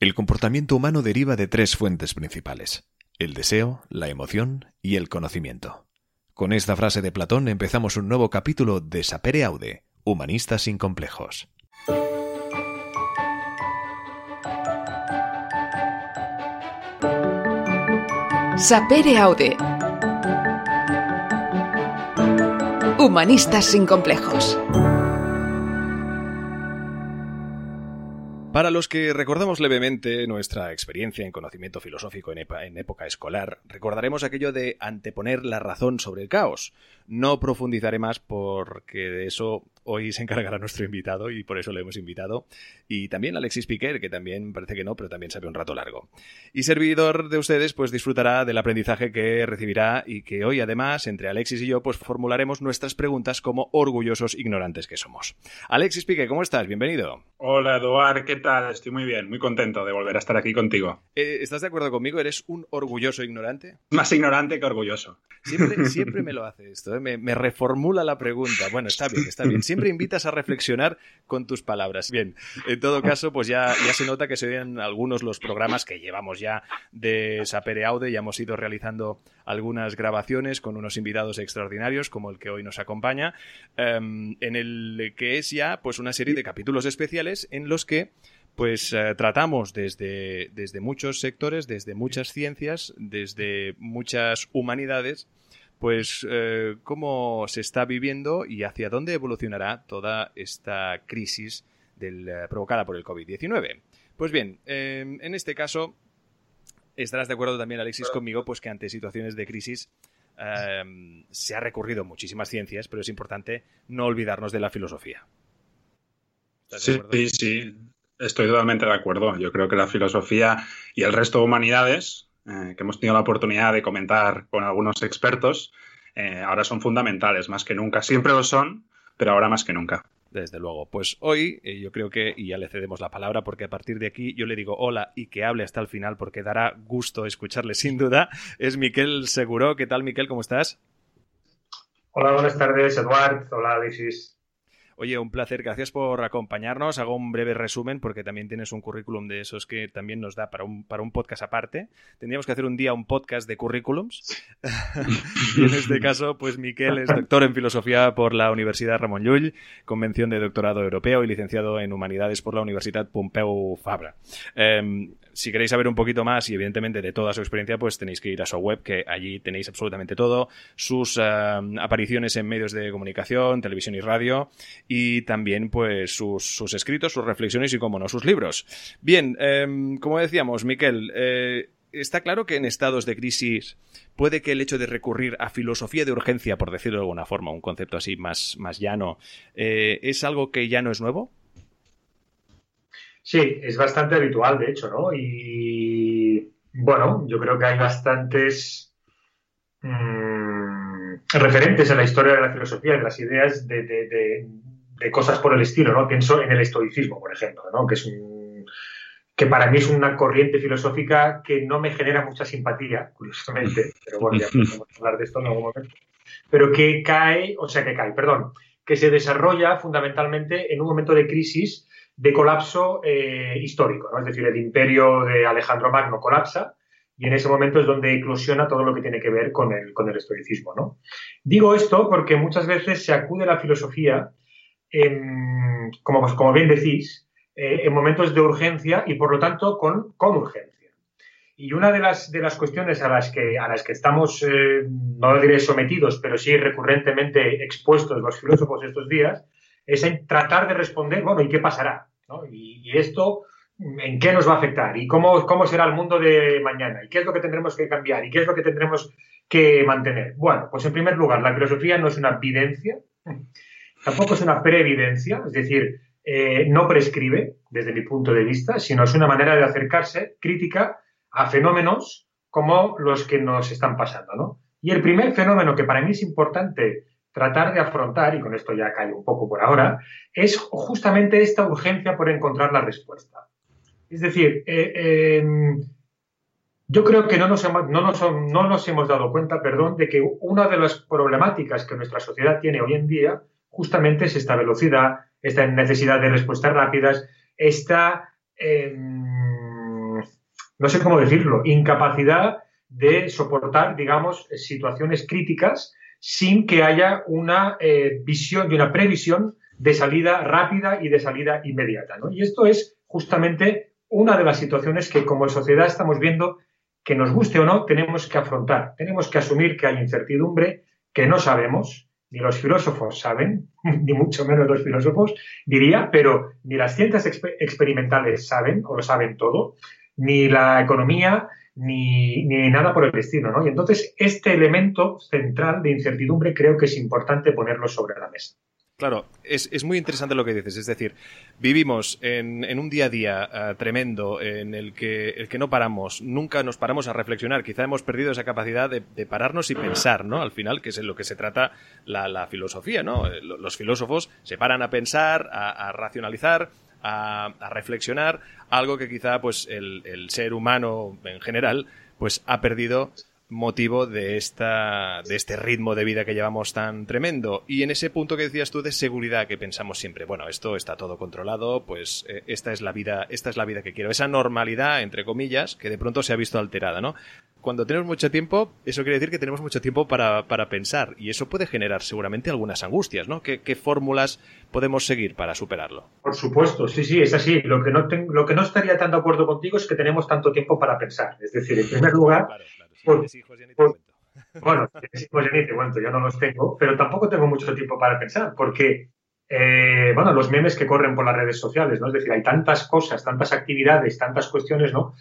El comportamiento humano deriva de tres fuentes principales, el deseo, la emoción y el conocimiento. Con esta frase de Platón empezamos un nuevo capítulo de Sapere Aude, Humanistas sin complejos. Sapere Aude. Humanistas sin complejos. Para los que recordamos levemente nuestra experiencia en conocimiento filosófico en, época escolar, recordaremos aquello de anteponer la razón sobre el caos. No profundizaré más porque de eso hoy se encargará nuestro invitado y por eso le hemos invitado. Y también Alexis Piquer, que también parece que no, pero también sabe un rato largo. Y servidor de ustedes, pues disfrutará del aprendizaje que recibirá y que hoy además, entre Alexis y yo, pues formularemos nuestras preguntas como orgullosos ignorantes que somos. Alexis Piquer, ¿cómo estás? Bienvenido. Hola, Eduard, ¿qué tal? Estoy muy bien, muy contento de volver a estar aquí contigo. Eh, ¿Estás de acuerdo conmigo? ¿Eres un orgulloso ignorante? Más ignorante que orgulloso. Siempre, me lo hace esto, me, reformula la pregunta. Bueno, está bien, está bien. Siempre invitas a reflexionar con tus palabras. Bien, en todo caso, pues ya, ya se nota que se ven algunos los programas que llevamos ya de Sapere Aude, ya hemos ido realizando algunas grabaciones con unos invitados extraordinarios, como el que hoy nos acompaña, em, en el que es ya pues una serie de capítulos especiales en los que pues eh, tratamos desde, desde muchos sectores, desde muchas ciencias, desde muchas humanidades, pues eh, cómo se está viviendo y hacia dónde evolucionará toda esta crisis del, eh, provocada por el COVID-19. Pues bien, em, en este caso estarás de acuerdo también, Alexis, conmigo, pues que ante situaciones de crisis se ha recurrido a muchísimas ciencias, pero es importante no olvidarnos de la filosofía. Sí, sí, estoy totalmente de acuerdo. Yo creo que la filosofía y el resto de humanidades eh, que hemos tenido la oportunidad de comentar con algunos expertos, eh, ahora son fundamentales, más que nunca. Siempre lo son, pero ahora más que nunca. Desde luego. Pues hoy eh, yo creo que, y ya le cedemos la palabra, porque a partir de aquí yo le digo hola y que hable hasta el final, porque dará gusto escucharle sin duda, es Miquel Seguro. ¿Qué tal, Miquel? ¿Cómo estás? Hola, buenas tardes, Eduard. Hola, Alexis. Oye, un placer, gracias por acompañarnos. Hago un breve resumen porque también tienes un currículum de esos que también nos da para un, para un podcast aparte. Tendríamos que hacer un día un podcast de currículums. y en este caso, pues Miquel es doctor en filosofía por la Universidad Ramón Llull, convención de doctorado europeo y licenciado en humanidades por la Universidad Pompeu Fabra. Em, si queréis saber un poquito más y evidentemente de toda su experiencia, pues tenéis que ir a su web, que allí tenéis absolutamente todo, sus eh, apariciones en medios de comunicación, televisión y radio, y también pues sus, escritos, sus reflexiones y, como no, sus libros. Bien, em, como decíamos, Miquel, eh, está claro que en estados de crisis puede que el hecho de recurrir a filosofía de urgencia, por decirlo de alguna forma, un concepto así más, más llano, eh, ¿es algo que ya no es nuevo? Sí, es bastante habitual, de hecho, ¿no? Y bueno, yo creo que hay bastantes mm, referentes en la historia de la filosofía, de las ideas de, cosas por el estilo, ¿no? Pienso en el estoicismo, por ejemplo, ¿no? Que es que para mí es una corriente filosófica que no me genera mucha simpatía, curiosamente, pero bueno, ya podemos hablar de esto en algún momento, pero que cae, o sea, que cae, perdón, que se desarrolla fundamentalmente en un momento de crisis de colapso eh, histórico, ¿no? es decir, el imperio de Alejandro Magno colapsa y en ese momento es donde eclosiona todo lo que tiene que ver con el, con el estoicismo. ¿no? Digo esto porque muchas veces se acude a la filosofía, como, pues, como bien decís, eh, en momentos de urgencia y por lo tanto con, con urgencia. Y una de las, de las cuestiones a las que, a las que estamos, eh, no diré sometidos, pero sí recurrentemente expuestos los filósofos estos días, es tratar de responder, bueno, ¿y qué pasará? Y, esto, ¿en qué nos va a afectar? ¿Y cómo, cómo será el mundo de mañana? ¿Y qué es lo que tendremos que cambiar? ¿Y qué es lo que tendremos que mantener? Bueno, pues en primer lugar, la filosofía no es una evidencia, tampoco es una preevidencia, es decir, eh, no prescribe, desde mi punto de vista, sino es una manera de acercarse crítica a fenómenos como los que nos están pasando, ¿no? Y el primer fenómeno que para mí es importante tratar de afrontar, y con esto ya cae un poco por ahora, es justamente esta urgencia por encontrar la respuesta. Es decir, eh, em, yo creo que no nos, hemos, no nos hemos dado cuenta, perdón, de que una de las problemáticas que nuestra sociedad tiene hoy en día justamente es esta velocidad, esta necesidad de respuestas rápidas, esta em, no sé cómo decirlo, incapacidad de soportar, digamos, situaciones críticas sin que haya una eh, visión y una previsión de salida rápida y de salida inmediata. Y esto es justamente una de las situaciones que como sociedad estamos viendo que nos guste o no, tenemos que afrontar. Tenemos que asumir que hay incertidumbre, que no sabemos, ni los filósofos saben, ni mucho menos los filósofos, diría, pero ni las ciencias experimentales saben o lo saben todo, ni la economía, ni, ni, nada por el estilo, ¿no? Y entonces este elemento central de incertidumbre creo que es importante ponerlo sobre la mesa. Claro, es, muy interesante lo que dices. Es decir, vivimos en, un día a día eh, tremendo en el que, el que no paramos, nunca nos paramos a reflexionar. Quizá hemos perdido esa capacidad de, pararnos y pensar, ¿no? Al final, que es en lo que se trata la, filosofía, ¿no? Eh, los filósofos se paran a pensar, a, racionalizar, a, reflexionar, algo que quizá pues el, el ser humano en general pues ha perdido motivo de esta de este ritmo de vida que llevamos tan tremendo. Y en ese punto que decías tú de seguridad que pensamos siempre bueno esto está todo controlado pues eh, esta es la vida esta es la vida que quiero. Esa normalidad entre comillas que de pronto se ha visto alterada no cuando tenemos mucho tiempo eso quiere decir que tenemos mucho tiempo para, para pensar y eso puede generar seguramente algunas angustias no qué, fórmulas podemos seguir para superarlo por supuesto sí sí es así. Lo que no lo que no estaría tan de acuerdo contigo es que tenemos tanto tiempo para pensar. Es decir en primer lugar bueno, hijos ya ni te cuento, yo no los tengo, pero tampoco tengo mucho tiempo para pensar, porque, eh, bueno, los memes que corren por las redes sociales, ¿no? Es decir, hay tantas cosas, tantas actividades, tantas cuestiones, ¿no?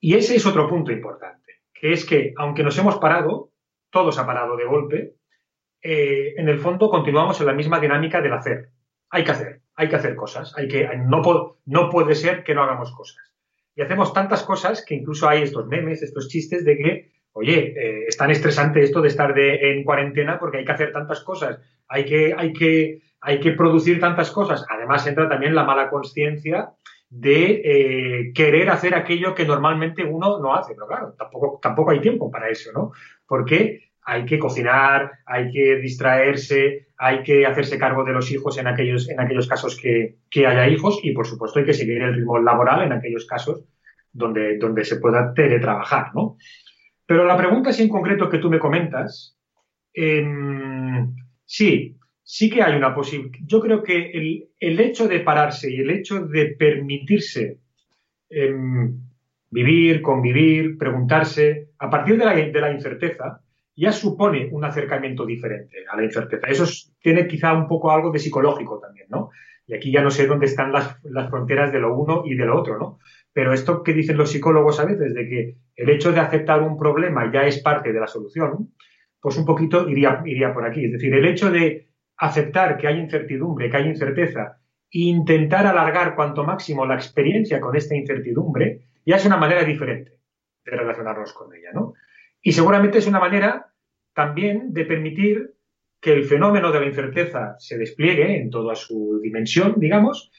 Y ese es otro punto importante, que es que, aunque nos hemos parado, todo se ha parado de golpe, eh, en el fondo continuamos en la misma dinámica del hacer. Hay que hacer, hay que hacer cosas, hay que, no, no puede ser que no hagamos cosas. Y hacemos tantas cosas que incluso hay estos memes, estos chistes de que, oye, eh, es tan estresante esto de estar en cuarentena porque hay que hacer tantas cosas, hay que, hay, que, hay que producir tantas cosas. Además entra también la mala conciencia de eh, querer hacer aquello que normalmente uno no hace. Pero claro, tampoco, tampoco hay tiempo para eso, ¿no? Porque hay que cocinar, hay que distraerse, hay que hacerse cargo de los hijos en aquellos, en aquellos casos que, haya hijos y, por supuesto, hay que seguir el ritmo laboral en aquellos casos donde, donde se pueda teletrabajar, ¿no? Pero la pregunta es en concreto que tú me comentas, em, sí, sí que hay una posibilidad. Yo creo que el, hecho de pararse y el hecho de permitirse em, vivir, convivir, preguntarse, a partir de la, de la incerteza, ya supone un acercamiento diferente a la incerteza. Eso tiene quizá un poco algo de psicológico también, ¿no? Y aquí ya no sé dónde están las, fronteras de lo uno y de lo otro, ¿no? Pero esto que dicen los psicólogos a veces, de que el hecho de aceptar un problema ya es parte de la solución, pues un poquito iría, iría por aquí. Es decir, el hecho de aceptar que hay incertidumbre, que hay incerteza, e intentar alargar cuanto máximo la experiencia con esta incertidumbre, ya es una manera diferente de relacionarnos con ella, ¿no? Y seguramente es una manera también de permitir que el fenómeno de la incerteza se despliegue en toda su dimensión, digamos,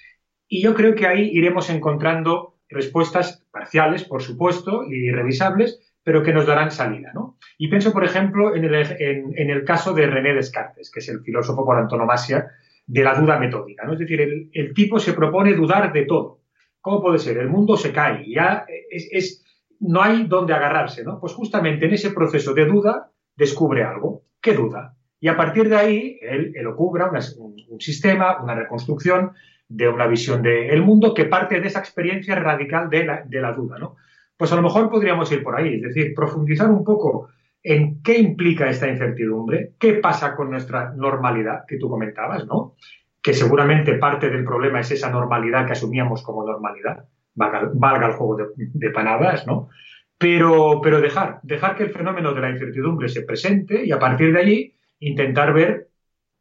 y yo creo que ahí iremos encontrando respuestas parciales, por supuesto, y revisables, pero que nos darán salida. ¿no? Y pienso, por ejemplo, en el, caso de René Descartes, que es el filósofo por antonomasia de la duda metódica. ¿no? Es decir, el, tipo se propone dudar de todo. ¿Cómo puede ser? El mundo se cae. Ya es no hay dónde agarrarse, ¿no? Pues justamente en ese proceso de duda descubre algo. ¿Qué duda? Y a partir de ahí, él, él ocubra un, sistema, una reconstrucción de una visión del mundo que parte de esa experiencia radical de la, de la duda, ¿no? Pues a lo mejor podríamos ir por ahí, es decir, profundizar un poco en qué implica esta incertidumbre, qué pasa con nuestra normalidad que tú comentabas, ¿no? Que seguramente parte del problema es esa normalidad que asumíamos como normalidad valga, el juego de, de, palabras, ¿no? Pero, pero dejar, dejar que el fenómeno de la incertidumbre se presente y a partir de allí intentar ver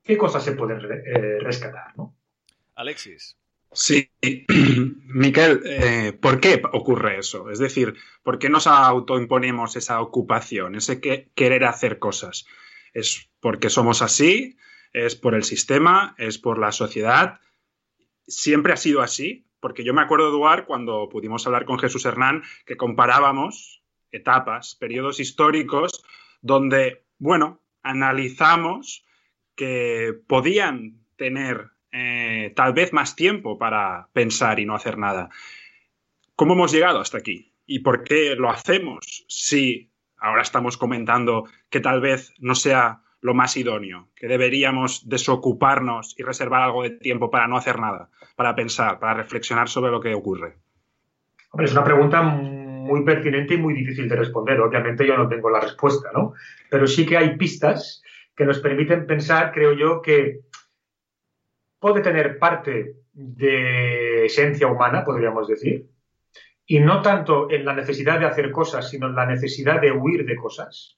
qué cosas se pueden eh, rescatar, ¿no? Alexis. Sí, Miquel, eh, ¿por qué ocurre eso? Es decir, ¿por qué nos autoimponemos esa ocupación, ese que, querer hacer cosas? ¿Es porque somos así? ¿Es por el sistema? ¿Es por la sociedad? ¿Siempre ha sido así? Porque yo me acuerdo, Eduard, cuando pudimos hablar con Jesús Hernán, que comparábamos etapas, periodos históricos, donde, bueno, analizamos que podían tener eh, tal vez más tiempo para pensar y no hacer nada. ¿Cómo hemos llegado hasta aquí? ¿Y por qué lo hacemos si ahora estamos comentando que tal vez no sea lo más idóneo, que deberíamos desocuparnos y reservar algo de tiempo para no hacer nada, para pensar, para reflexionar sobre lo que ocurre? Hombre, es una pregunta muy pertinente y muy difícil de responder. Obviamente yo no tengo la respuesta, ¿no? Pero sí que hay pistas que nos permiten pensar, creo yo, que puede tener parte de esencia humana, podríamos decir, y no tanto en la necesidad de hacer cosas, sino en la necesidad de huir de cosas.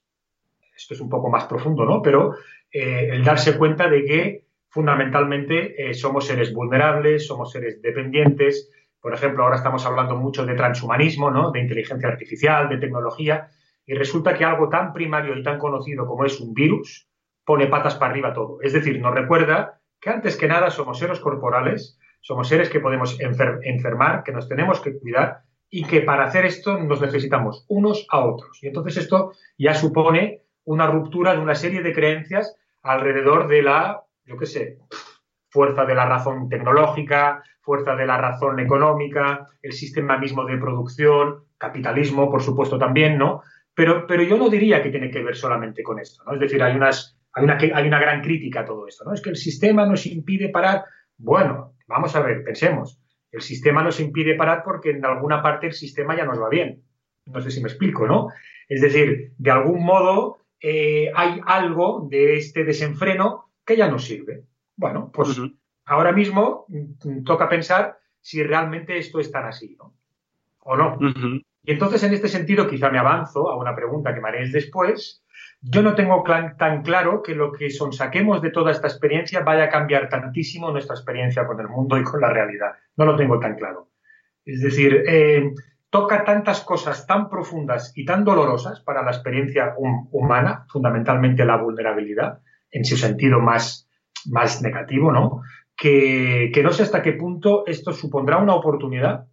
Esto es un poco más profundo, ¿no? Pero eh, el darse cuenta de que fundamentalmente eh, somos seres vulnerables, somos seres dependientes. Por ejemplo, ahora estamos hablando mucho de transhumanismo, ¿no? De inteligencia artificial, de tecnología, y resulta que algo tan primario y tan conocido como es un virus pone patas para arriba todo. Es decir, nos recuerda que antes que nada somos seres corporales, somos seres que podemos enfermar, que nos tenemos que cuidar y que para hacer esto nos necesitamos unos a otros. Y entonces esto ya supone una ruptura de una serie de creencias alrededor de la, yo qué sé, fuerza de la razón tecnológica, fuerza de la razón económica, el sistema mismo de producción, capitalismo, por supuesto, también, ¿no? Pero, pero yo no diría que tiene que ver solamente con esto, ¿no? Es decir, hay, unas, hay, una, hay una gran crítica a todo esto, ¿no? Es que el sistema nos impide parar. Bueno, vamos a ver, pensemos. El sistema nos impide parar porque en alguna parte el sistema ya nos va bien. No sé si me explico, ¿no? Es decir, de algún modo eh, hay algo de este desenfreno que ya no sirve. Bueno, pues ahora mismo mm, toca pensar si realmente esto es tan así, ¿no? O no. Y entonces, en este sentido, quizá me avanzo a una pregunta que me haréis después. Yo no tengo tan claro que lo que sonsaquemos de toda esta experiencia vaya a cambiar tantísimo nuestra experiencia con el mundo y con la realidad. No lo tengo tan claro. Es decir, eh, toca tantas cosas tan profundas y tan dolorosas para la experiencia humana, fundamentalmente la vulnerabilidad, en su sentido más, más negativo, ¿no? Que, no sé hasta qué punto esto supondrá una oportunidad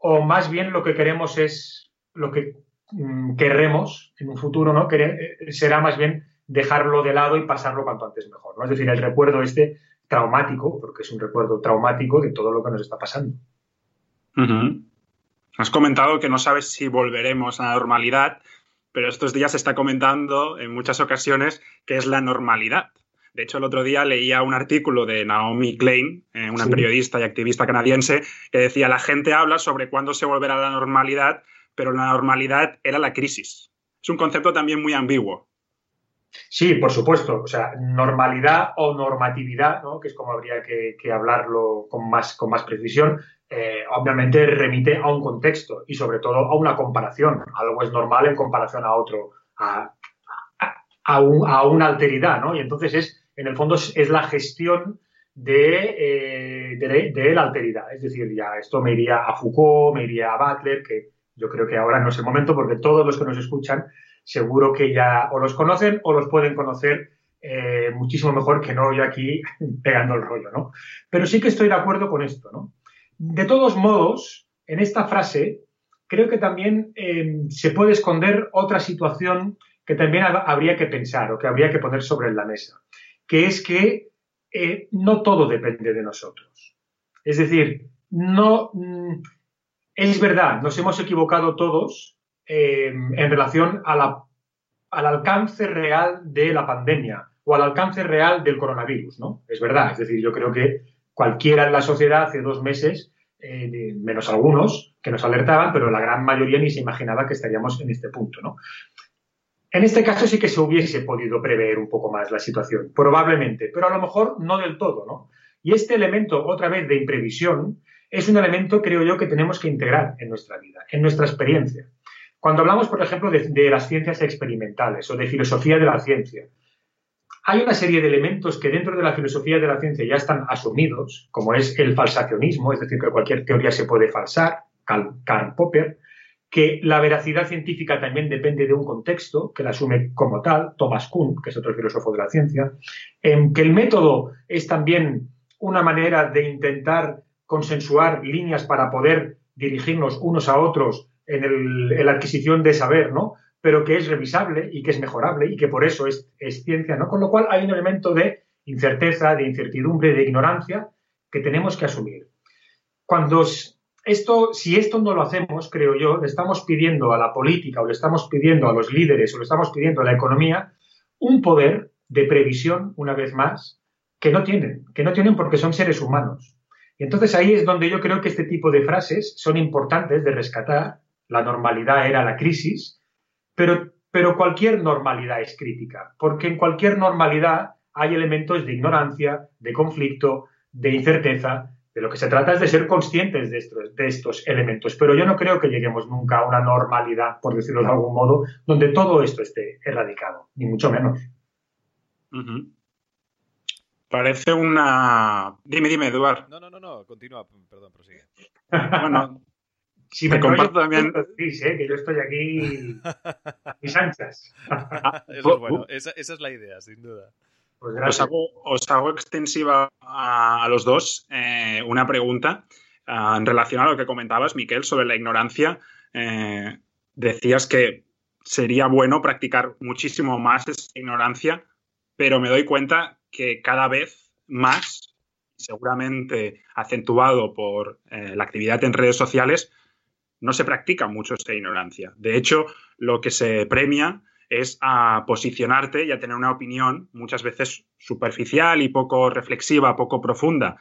o más bien lo que queremos es lo que mm, querremos en un futuro, ¿no? Eh, será más bien dejarlo de lado y pasarlo cuanto antes mejor, ¿no? Es decir, el recuerdo este traumático, porque es un recuerdo traumático de todo lo que nos está pasando. Has comentado que no sabes si volveremos a la normalidad, pero estos días se está comentando en muchas ocasiones que es la normalidad. De hecho, el otro día leía un artículo de Naomi Klein, eh, una periodista y activista canadiense, que decía, la gente habla sobre cuándo se volverá a la normalidad, pero la normalidad era la crisis. Es un concepto también muy ambiguo. Sí, por supuesto. O sea, normalidad o normatividad, ¿no? que es como habría que, hablarlo con más, con más precisión, eh, obviamente remite a un contexto y sobre todo a una comparación. Algo es normal en comparación a otro, a, a, una alteridad, ¿no? Y entonces es, en el fondo, es, la gestión de, eh, de, la alteridad. Es decir, ya esto me iría a Foucault, me iría a Butler, que yo creo que ahora no es el momento porque todos los que nos escuchan seguro que ya o los conocen o los pueden conocer eh, muchísimo mejor que no yo aquí pegando el rollo, ¿no? Pero sí que estoy de acuerdo con esto, ¿no? De todos modos, en esta frase creo que también eh, se puede esconder otra situación que también habría que pensar o que habría que poner sobre la mesa, que es que eh, no todo depende de nosotros. Es decir, no mm, es verdad, nos hemos equivocado todos eh, en relación al alcance real de la pandemia o al alcance real del coronavirus, ¿no? Es verdad, es decir, yo creo que cualquiera en la sociedad hace dos meses eh, menos algunos que nos alertaban, pero la gran mayoría ni se imaginaba que estaríamos en este punto. En este caso sí que se hubiese podido prever un poco más la situación, probablemente, pero a lo mejor no del todo. ¿no? Y este elemento, otra vez, de imprevisión, es un elemento, creo yo, que tenemos que integrar en nuestra vida, en nuestra experiencia. Cuando hablamos, por ejemplo, de las ciencias experimentales o de filosofía de la ciencia, hay una serie de elementos que dentro de la filosofía de la ciencia ya están asumidos, como es el falsacionismo, es decir, que cualquier teoría se puede falsar, Karl Popper, que la veracidad científica también depende de un contexto, que la asume como tal, Thomas Kuhn, que es otro filósofo de la ciencia, en que el método es también una manera de intentar consensuar líneas para poder dirigirnos unos a otros en, en la adquisición de saber, ¿no? Pero que es revisable y que es mejorable y que por eso es, ciencia, ¿no? Con lo cual hay un elemento de incerteza, de incertidumbre, de ignorancia que tenemos que asumir. Cuando esto, si esto no lo hacemos, creo yo, le estamos pidiendo a la política o le estamos pidiendo a los líderes o le estamos pidiendo a la economía un poder de previsión, una vez más, que no tienen, que no tienen porque son seres humanos. Y entonces ahí es donde yo creo que este tipo de frases son importantes de rescatar. La normalidad era la crisis, pero, pero cualquier normalidad es crítica, porque en cualquier normalidad hay elementos de ignorancia, de conflicto, de incerteza, de lo que se trata es de ser conscientes de estos, de estos elementos, pero yo no creo que lleguemos nunca a una normalidad, por decirlo de algún modo, donde todo esto esté erradicado, ni mucho menos. Parece una... Dime, dime, Eduard. No, no, no, no, continúa, perdón, prosigue. bueno, si me comparto también... ¿eh? que yo estoy aquí mis anchas. Eso es bueno, esa, esa es la idea, sin duda. Pues os, hago, extensiva a, los dos eh, una pregunta ah, en relación a lo que comentabas, Miquel, sobre la ignorancia. Eh, decías que sería bueno practicar muchísimo más esa ignorancia, pero me doy cuenta que cada vez más, seguramente acentuado por eh, la actividad en redes sociales, no se practica mucho esa ignorancia. De hecho, lo que se premia es a posicionarte y a tener una opinión muchas veces superficial y poco reflexiva, poco profunda.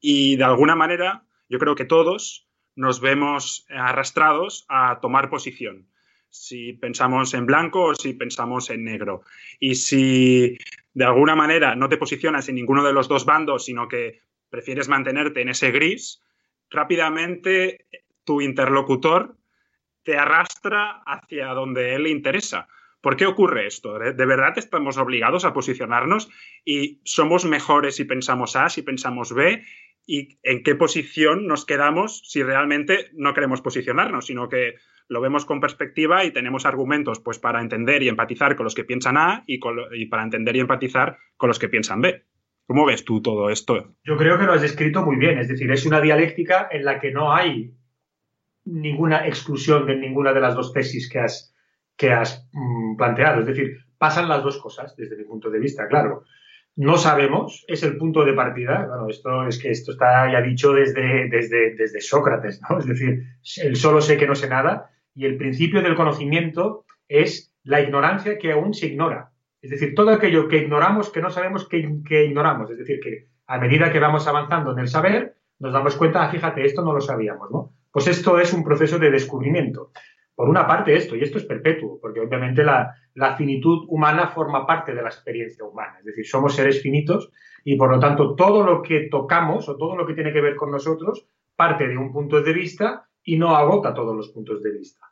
Y de alguna manera yo creo que todos nos vemos arrastrados a tomar posición, si pensamos en blanco o si pensamos en negro. Y si de alguna manera no te posicionas en ninguno de los dos bandos, sino que prefieres mantenerte en ese gris, rápidamente tu interlocutor te arrastra hacia donde él le interesa. ¿Por qué ocurre esto? ¿De verdad estamos obligados a posicionarnos y somos mejores si pensamos A, si pensamos B? ¿Y en qué posición nos quedamos si realmente no queremos posicionarnos, sino que lo vemos con perspectiva y tenemos argumentos pues, para entender y empatizar con los que piensan A y, y para entender y empatizar con los que piensan B? ¿Cómo ves tú todo esto? Yo creo que lo has descrito muy bien, es decir, es una dialéctica en la que no hay ninguna exclusión de ninguna de las dos tesis que has, que has mm, planteado. Es decir, pasan las dos cosas desde mi punto de vista, claro. No sabemos, es el punto de partida. Bueno, esto es que esto está ya dicho desde, desde, desde Sócrates, ¿no? Es decir, el solo sé que no sé nada y el principio del conocimiento es la ignorancia que aún se ignora. Es decir, todo aquello que ignoramos, que no sabemos que, ignoramos. Es decir, que a medida que vamos avanzando en el saber, nos damos cuenta, ah, fíjate, esto no lo sabíamos, ¿no? Pues esto es un proceso de descubrimiento por una parte esto, y esto es perpetuo, porque obviamente la, finitud humana forma parte de la experiencia humana, es decir, somos seres finitos y por lo tanto todo lo que tocamos o todo lo que tiene que ver con nosotros parte de un punto de vista y no agota todos los puntos de vista.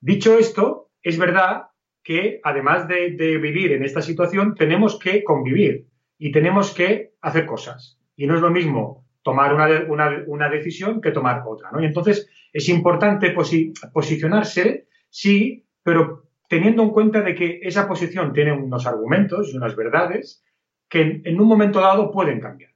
Dicho esto, es verdad que además de, vivir en esta situación, tenemos que convivir y tenemos que hacer cosas. Y no es lo mismo tomar una, una decisión que tomar otra. ¿no? Y entonces, es importante posicionarse, sí, pero teniendo en cuenta de que esa posición tiene unos argumentos y unas verdades que en, un momento dado pueden cambiar.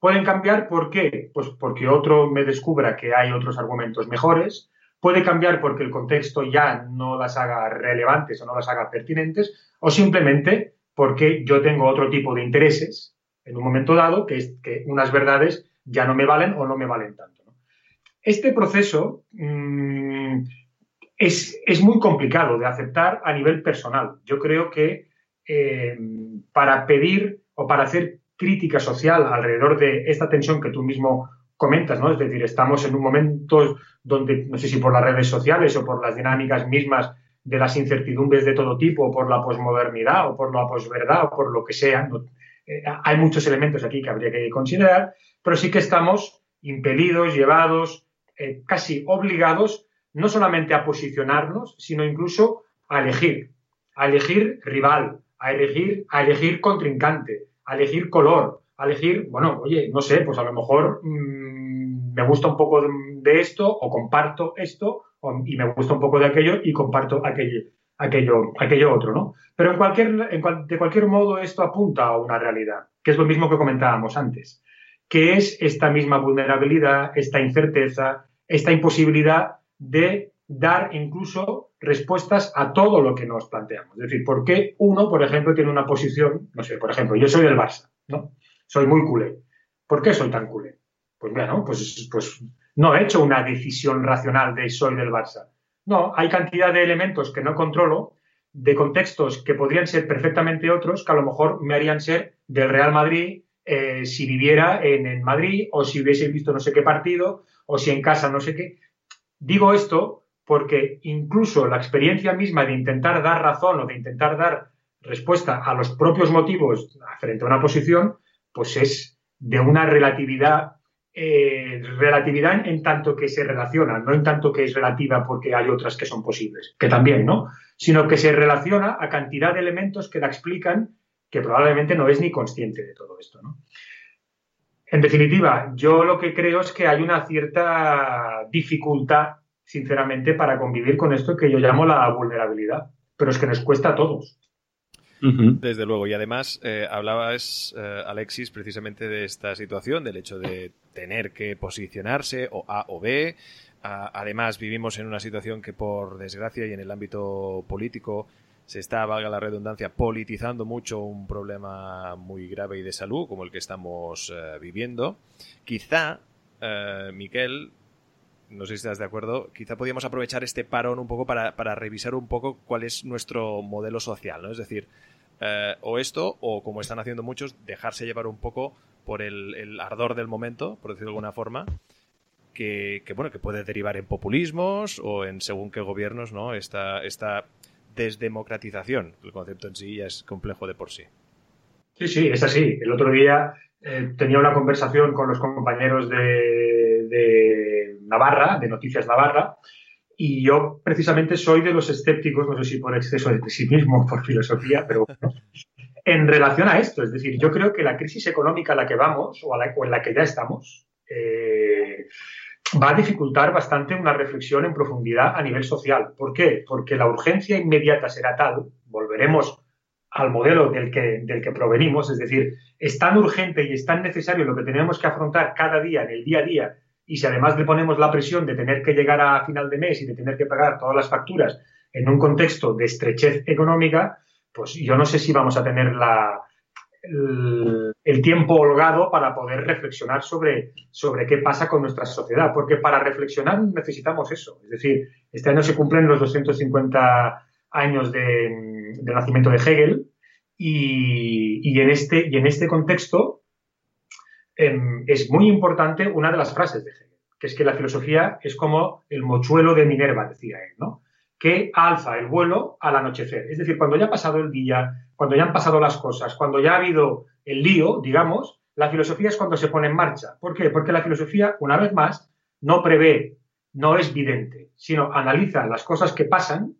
Pueden cambiar ¿por qué? Pues porque otro me descubra que hay otros argumentos mejores, puede cambiar porque el contexto ya no las haga relevantes o no las haga pertinentes, o simplemente porque yo tengo otro tipo de intereses en un momento dado que, es, que unas verdades ya no me valen o no me valen tanto. Este proceso mm, es, muy complicado de aceptar a nivel personal. Yo creo que eh, para pedir o para hacer crítica social alrededor de esta tensión que tú mismo comentas, ¿no? Es decir, estamos en un momento donde, no sé si por las redes sociales o por las dinámicas mismas de las incertidumbres de todo tipo, o por la posmodernidad, o por la posverdad, o por lo que sea, eh, hay muchos elementos aquí que habría que considerar, pero sí que estamos impelidos, llevados, eh, casi obligados no solamente a posicionarnos, sino incluso a elegir, a elegir rival, a elegir, a elegir contrincante, a elegir color, a elegir, bueno, oye, no sé, pues a lo mejor mm, me gusta un poco de, esto o comparto esto y me gusta un poco de aquello y comparto aquello, aquello, aquello otro, ¿no? Pero en cualquier, de cualquier modo esto apunta a una realidad, que es lo mismo que comentábamos antes que es esta misma vulnerabilidad, esta incerteza, esta imposibilidad de dar incluso respuestas a todo lo que nos planteamos. Es decir, ¿por qué uno, por ejemplo, tiene una posición, no sé, por ejemplo, yo soy del Barça, ¿no? Soy muy culé. ¿Por qué soy tan culé? Pues bueno, pues, pues No he hecho una decisión racional de soy del Barça. No, hay cantidad de elementos que no controlo, de contextos que podrían ser perfectamente otros, que a lo mejor me harían ser del Real Madrid eh, si viviera en, Madrid o si hubiese visto no sé qué partido o si en casa no sé qué. Digo esto porque incluso la experiencia misma de intentar dar razón o de intentar dar respuesta a los propios motivos frente a una posición, pues es de una relatividad eh, relatividad en tanto que se relaciona, no en tanto que es relativa porque hay otras que son posibles, que también, ¿no? Sino que se relaciona a cantidad de elementos que la explican que probablemente no es ni consciente de todo esto, ¿no? En definitiva, yo lo que creo es que hay una cierta dificultad, sinceramente, para convivir con esto que yo llamo la vulnerabilidad, pero es que nos cuesta a todos. Desde luego, y además eh, hablabas, eh, Alexis, precisamente de esta situación, del hecho de tener que posicionarse o A o B. además, vivimos en una situación que, por desgracia, y en el ámbito político, se está, valga la redundancia, politizando mucho un problema muy grave y de salud, como el que estamos eh, viviendo. Quizá, Miquel, no sé si estás de acuerdo, quizá podíamos aprovechar este parón un poco para, para revisar un poco cuál es nuestro modelo social, ¿no? Es decir, eh, o esto, o como están haciendo muchos, dejarse llevar un poco por el, ardor del momento, por decirlo de alguna forma, que, bueno, que puede derivar en populismos o en según qué gobiernos, ¿no? Esta, esta desdemocratización, el concepto en sí ya es complejo de por sí. Sí, sí, es así. El otro día eh, tenía una conversación con los compañeros de, de Navarra, de Noticias Navarra, y yo precisamente soy de los escépticos, no sé si por exceso de pesimismo, por filosofía, pero en relación a esto, es decir, yo creo que la crisis económica a la que vamos o, en la que ya estamos eh, va a dificultar bastante una reflexión en profundidad a nivel social. ¿Por qué? Porque la urgencia inmediata será tal, volveremos al modelo del que, del que provenimos, es decir, es tan urgente y es tan necesario lo que tenemos que afrontar cada día, en el día a día, y si además le ponemos la presión de tener que llegar a final de mes y de tener que pagar todas las facturas en un contexto de estrechez económica, pues yo no sé si vamos a tener la, el, tiempo holgado para poder reflexionar sobre, sobre qué pasa con nuestra sociedad, porque para reflexionar necesitamos eso. Es decir, este año se cumplen los 250 años de, nacimiento de Hegel y, y, en este, y en este contexto Em, es muy importante una de las frases de Hegel, que es que la filosofía es como el mochuelo de Minerva, decía él, ¿no? que alza el vuelo al anochecer. Es decir, cuando ya ha pasado el día, cuando ya han pasado las cosas, cuando ya ha habido el lío, digamos, la filosofía es cuando se pone en marcha. ¿Por qué? Porque la filosofía, una vez más, no prevé, no es vidente, sino analiza las cosas que pasan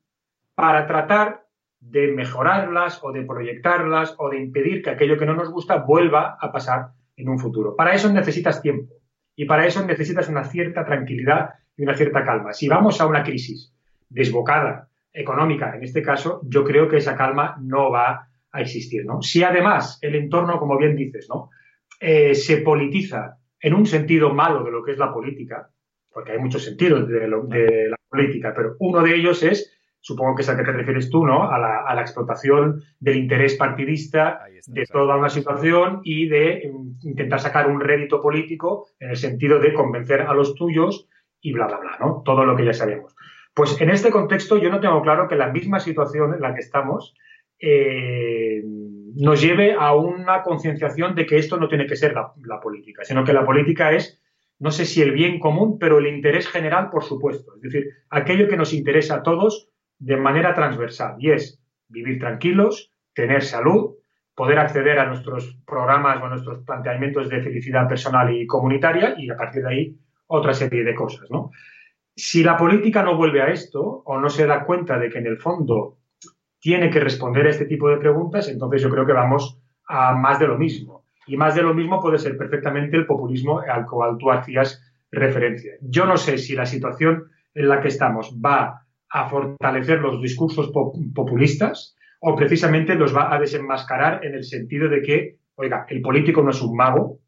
para tratar de mejorarlas o de proyectarlas o de impedir que aquello que no nos gusta vuelva a pasar en un futuro. Para eso necesitas tiempo y para eso necesitas una cierta tranquilidad y una cierta calma. Si vamos a una crisis desbocada, económica, en este caso, yo creo que esa calma no va a existir. ¿no? Si además el entorno, como bien dices, ¿no? Eh, se politiza en un sentido malo de lo que es la política, porque hay muchos sentidos de, de la política, pero uno de ellos es supongo que es a que te refieres tú, ¿no? A la, explotación del interés partidista de toda una situación y de mm, intentar sacar un rédito político en el sentido de convencer a los tuyos y bla, bla, bla, ¿no? Todo lo que ya sabemos. Pues en este contexto yo no tengo claro que la misma situación en la que estamos eh, nos lleve a una concienciación de que esto no tiene que ser la, la política, sino que la política es no sé si el bien común, pero el interés general, por supuesto. Es decir, aquello que nos interesa a todos de manera transversal y es vivir tranquilos, tener salud, poder acceder a nuestros programas o a nuestros planteamientos de felicidad personal y comunitaria y a partir de ahí otra serie de cosas. ¿no? Si la política no vuelve a esto o no se da cuenta de que en el fondo tiene que responder a este tipo de preguntas, entonces yo creo que vamos a más de lo mismo. Y más de lo mismo puede ser perfectamente el populismo al cual tú hacías referencia. Yo no sé si la situación en la que estamos va a fortalecer los discursos populistas o precisamente los va a desenmascarar en el sentido de que, oiga, el político no es un mago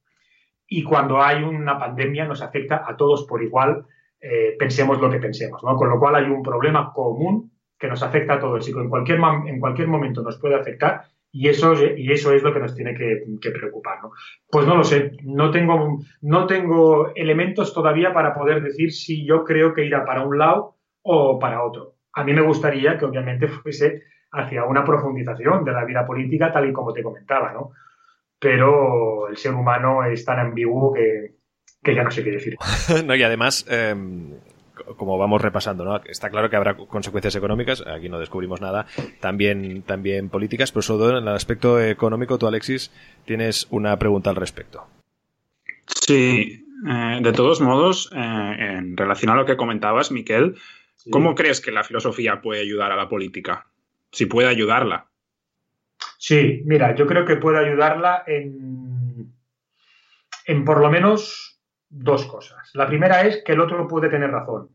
y cuando hay una pandemia nos afecta a todos por igual, eh, pensemos lo que pensemos, ¿no? Con lo cual hay un problema común que nos afecta a todos y que en cualquier, en cualquier momento nos puede afectar Y eso, y eso es lo que nos tiene que, preocupar. ¿no? Pues no lo sé, no tengo, no tengo elementos todavía para poder decir si yo creo que irá para un lado o para otro. A mí me gustaría que obviamente fuese hacia una profundización de la vida política, tal y como te comentaba, ¿no? Pero el ser humano es tan ambiguo que, ya no sé qué decir. no, y además, em, como vamos repasando, ¿no? Está claro que habrá consecuencias económicas, aquí no descubrimos nada, también, también políticas, pero sobre todo en el aspecto económico, tú, Alexis, tienes una pregunta al respecto. Sí, eh, de todos modos, eh, en relación a lo que comentabas, Miquel, ¿cómo crees que la filosofía puede ayudar a la política? Si puede ayudarla. Sí, mira, yo creo que puede ayudarla en, en por lo menos dos cosas. La primera es que el otro puede tener razón.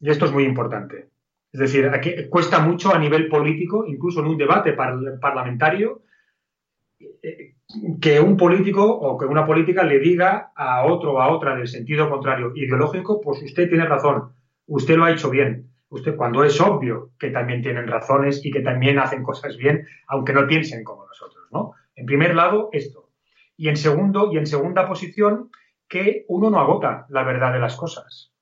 Y esto es muy importante. Es decir, aquí cuesta mucho a nivel político, incluso en un debate parlamentario, eh, que un político o que una política le diga a otro o a otra del sentido contrario ideológico, pues usted tiene razón, usted lo ha hecho bien. Usted, cuando es obvio que también tienen razones y que también hacen cosas bien, aunque no piensen como nosotros, ¿no? En primer lado, esto. Y en segundo, y en segunda posición, que uno no agota la verdad de las cosas.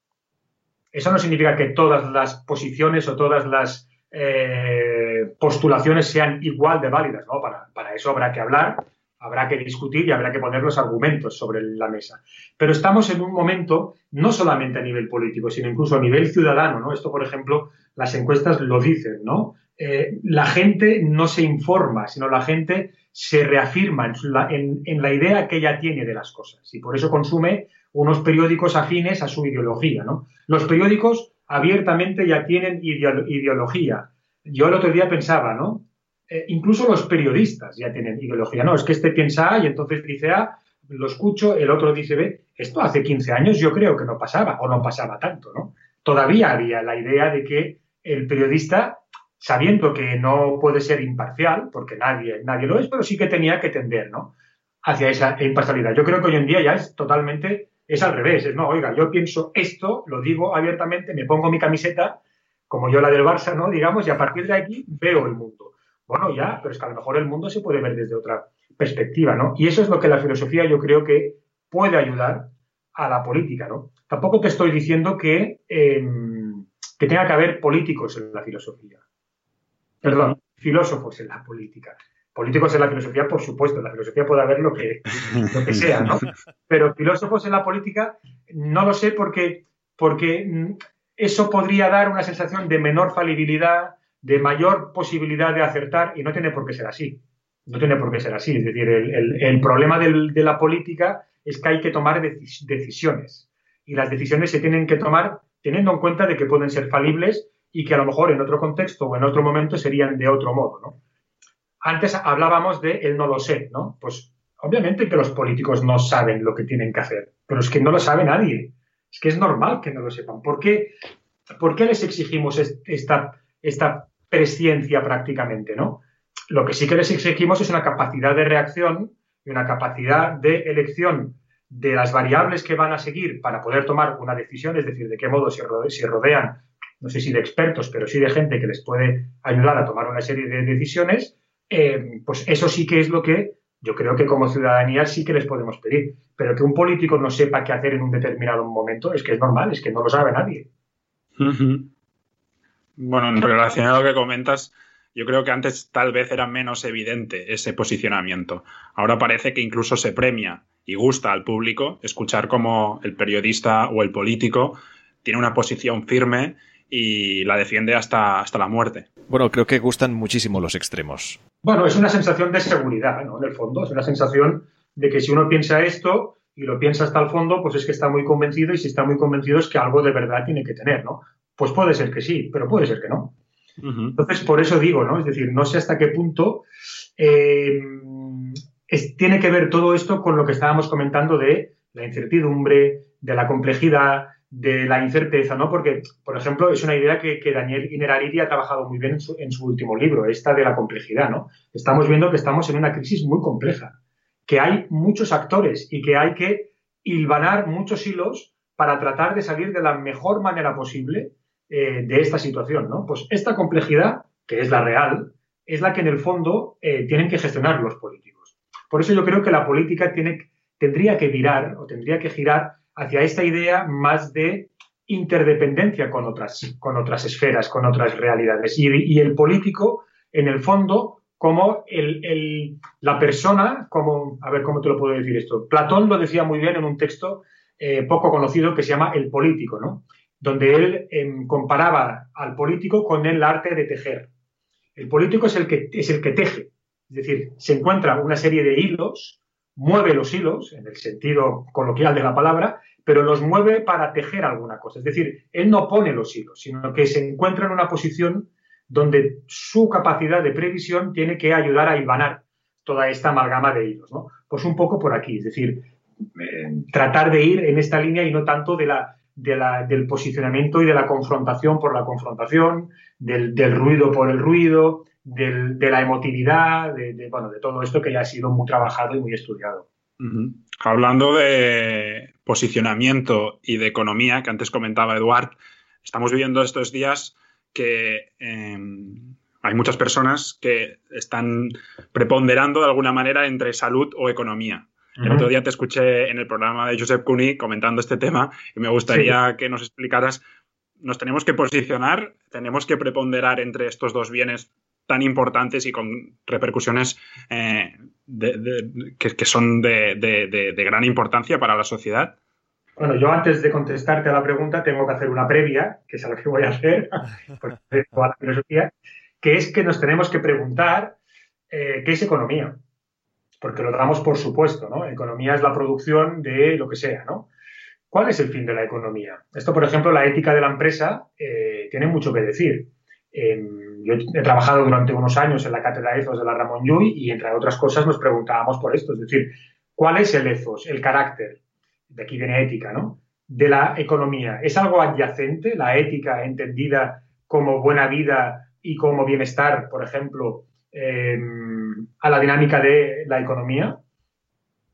Eso no significa que todas las posiciones o todas las eh, postulaciones sean igual de válidas, ¿no? Para, para eso habrá que hablar, habrá que discutir y habrá que poner los argumentos sobre la mesa. Pero estamos en un momento, no solamente a nivel político, sino incluso a nivel ciudadano, ¿no? Esto, por ejemplo, las encuestas lo dicen, ¿no? Eh, la gente no se informa, sino la gente se reafirma en, la idea que ella tiene de las cosas y por eso consume unos periódicos afines a su ideología. ¿no? Los periódicos abiertamente ya tienen ideología. Yo el otro día pensaba, ¿no? Eh, incluso los periodistas ya tienen ideología. No, es que este piensa A y entonces dice A, lo escucho, el otro dice B. Esto hace 15 años yo creo que no pasaba o no pasaba tanto, ¿no? Todavía había la idea de que el periodista sabiendo que no puede ser imparcial, porque nadie, nadie lo es, pero sí que tenía que tender, ¿no? Hacia esa imparcialidad. Yo creo que hoy en día ya es totalmente, es al revés, es, no, oiga, yo pienso esto, lo digo abiertamente, me pongo mi camiseta, como yo la del Barça, ¿no? Digamos, y a partir de aquí veo el mundo. Bueno, ya, pero es que a lo mejor el mundo se puede ver desde otra perspectiva, ¿no? Y eso es lo que la filosofía yo creo que puede ayudar a la política, ¿no? Tampoco te estoy diciendo que, em, que tenga que haber políticos en la filosofía perdón, filósofos en la política. Políticos en la filosofía, por supuesto, la filosofía puede haber lo que, lo que sea, ¿no? Pero filósofos en la política, no lo sé porque, porque mm, eso podría dar una sensación de menor falibilidad, de mayor posibilidad de acertar, y no tiene por qué ser así. No tiene por qué ser así. Es decir, el, problema de la política es que hay que tomar decisiones. Y las decisiones se tienen que tomar teniendo en cuenta de que pueden ser falibles y que a lo mejor en otro contexto o en otro momento serían de otro modo, ¿no? Antes hablábamos de el no lo sé, ¿no? Pues obviamente que los políticos no saben lo que tienen que hacer, pero es que no lo sabe nadie. Es que es normal que no lo sepan. ¿Por qué, ¿por qué les exigimos esta, esta presciencia prácticamente, ¿no? Lo que sí que les exigimos es una capacidad de reacción y una capacidad de elección de las variables que van a seguir para poder tomar una decisión, es decir, de qué modo se rodean no sé si de expertos, pero sí de gente que les puede ayudar a tomar una serie de decisiones, eh, pues eso sí que es lo que yo creo que como ciudadanía sí que les podemos pedir. Pero que un político no sepa qué hacer en un determinado momento es que es normal, es que no lo sabe nadie. Bueno, en relación a lo que comentas, yo creo que antes tal vez era menos evidente ese posicionamiento. Ahora parece que incluso se premia y gusta al público escuchar cómo el periodista o el político tiene una posición firme y la defiende hasta, hasta la muerte. Bueno, creo que gustan muchísimo los extremos. Bueno, es una sensación de seguridad, ¿no? En el fondo, es una sensación de que si uno piensa esto y lo piensa hasta el fondo, pues es que está muy convencido y si está muy convencido es que algo de verdad tiene que tener, ¿no? Pues puede ser que sí, pero puede ser que no. Entonces, por eso digo, ¿no? Es decir, no sé hasta qué punto eh, tiene que ver todo esto con lo que estábamos comentando de la incertidumbre, de la complejidad, de la incerteza, ¿no? Porque, por ejemplo, es una idea que, Daniel Inerariti ha trabajado muy bien en su, último libro, esta de la complejidad, ¿no? Estamos viendo que estamos en una crisis muy compleja, que hay muchos actores y que hay que hilvanar muchos hilos para tratar de salir de la mejor manera posible eh, de esta situación, ¿no? Pues esta complejidad, que es la real, es la que en el fondo eh, tienen que gestionar los políticos. Por eso yo creo que la política tiene, tendría que virar o tendría que girar hacia esta idea más de interdependencia con otras, con otras esferas, con otras realidades. Y, el político, en el fondo, como el, la persona, como, a ver cómo te lo puedo decir esto. Platón lo decía muy bien en un texto eh, poco conocido que se llama El político, ¿no? Donde él em, comparaba al político con el arte de tejer. El político es el, que, es el que teje, es decir, se encuentra una serie de hilos, mueve los hilos, en el sentido coloquial de la palabra, pero los mueve para tejer alguna cosa. Es decir, él no pone los hilos, sino que se encuentra en una posición donde su capacidad de previsión tiene que ayudar a hilvanar toda esta amalgama de hilos. ¿no? Pues un poco por aquí, es decir, eh, tratar de ir en esta línea y no tanto de la, del posicionamiento y de la confrontación por la confrontación, del, ruido por el ruido, de la emotividad, de, bueno, de todo esto que ya ha sido muy trabajado y muy estudiado. Hablando de posicionamiento y de economía, que antes comentaba Eduard, estamos viviendo estos días que em, hay muchas personas que están preponderando de alguna manera entre salud o economía. El otro día te escuché en el programa de Josep Cuny comentando este tema y me gustaría que nos explicaras, ¿nos tenemos que posicionar? ¿Tenemos que preponderar entre estos dos bienes tan importantes y con repercusiones eh, que, son de, gran importancia para la sociedad? Bueno, yo antes de contestarte a la pregunta tengo que hacer una previa, que es a lo que voy a hacer, la filosofía, que es que nos tenemos que preguntar eh, qué es economía porque lo damos por supuesto, ¿no? Economía es la producción de lo que sea, ¿no? ¿Cuál es el fin de la economía? Esto, por ejemplo, la ética de la empresa eh, tiene mucho que decir. Em, yo he trabajado durante unos años en la cátedra EZOS de la Ramón Llull y, entre otras cosas, nos preguntábamos por esto. Es decir, ¿cuál es el ethos, el carácter? De aquí viene ética, ¿no? De la economía. ¿Es algo adyacente, la ética entendida como buena vida y como bienestar, por ejemplo, Em, a la dinámica de la economía.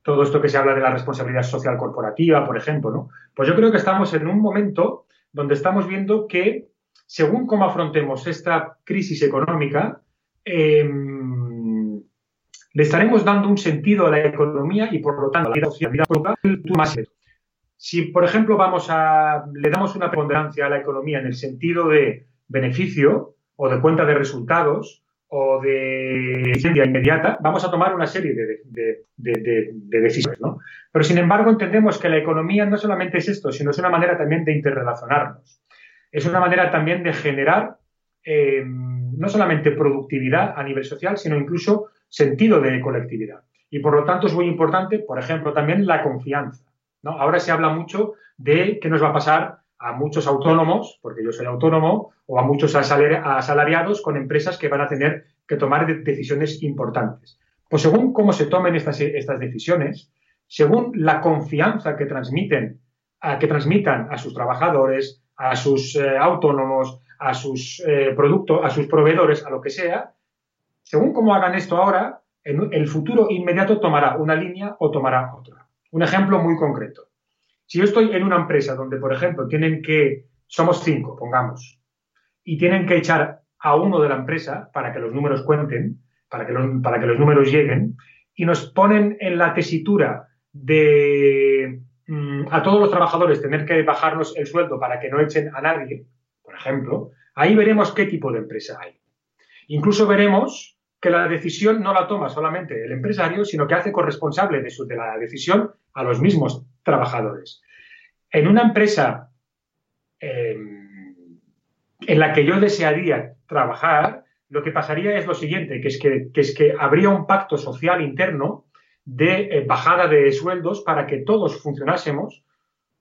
Todo esto que se habla de la responsabilidad social corporativa, por ejemplo, ¿no? Pues yo creo que estamos en un momento donde estamos viendo que, según cómo afrontemos esta crisis económica, em, le estaremos dando un sentido a la economía y, por lo tanto, a la vida social. Si, por ejemplo, vamos a, le damos una preponderancia a la economía en el sentido de beneficio o de cuenta de resultados, o de incendia inmediata, vamos a tomar una serie de, decisiones, ¿no? Pero sin embargo entendemos que la economía no solamente es esto, sino es una manera también de interrelacionarnos. Es una manera también de generar eh, no solamente productividad a nivel social, sino incluso sentido de colectividad. Y por lo tanto es muy importante, por ejemplo, también la confianza. ¿no? Ahora se habla mucho de qué nos va a pasar a muchos autónomos, porque yo soy autónomo, o a muchos asalariados con empresas que van a tener que tomar decisiones importantes. Pues según cómo se tomen estas, estas decisiones, según la confianza que transmiten, a, que transmitan a sus trabajadores, a sus eh, autónomos, a sus eh, productos, a sus proveedores, a lo que sea, según cómo hagan esto ahora, en el futuro inmediato tomará una línea o tomará otra. Un ejemplo muy concreto. Si yo estoy en una empresa donde, por ejemplo, tienen que, somos cinco, pongamos, y tienen que echar a uno de la empresa para que los números cuenten, para que los, para que los números lleguen, y nos ponen en la tesitura de mm, a todos los trabajadores tener que bajarnos el sueldo para que no echen a nadie, por ejemplo, ahí veremos qué tipo de empresa hay. Incluso veremos que la decisión no la toma solamente el empresario, sino que hace corresponsable de, de la decisión a los mismos trabajadores. En una empresa em, en la que yo desearía trabajar, lo que pasaría es lo siguiente, que es que, es que habría un pacto social interno de eh, bajada de sueldos para que todos funcionásemos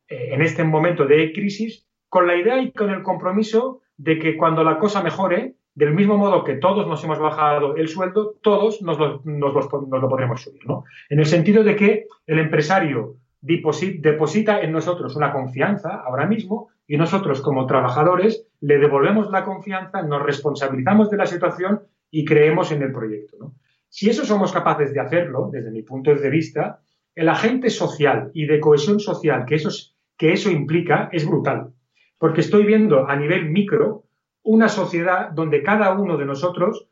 eh, en este momento de crisis con la idea y con el compromiso de que cuando la cosa mejore, del mismo modo que todos nos hemos bajado el sueldo, todos nos lo, nos lo podremos subir. ¿no? En el sentido de que el empresario deposita en nosotros una confianza ahora mismo y nosotros como trabajadores le devolvemos la confianza, nos responsabilizamos de la situación y creemos en el proyecto. Si eso somos capaces de hacerlo, desde mi punto de vista, el agente social y de cohesión social que eso, que eso implica es brutal. Porque estoy viendo a nivel micro una sociedad donde cada uno de nosotros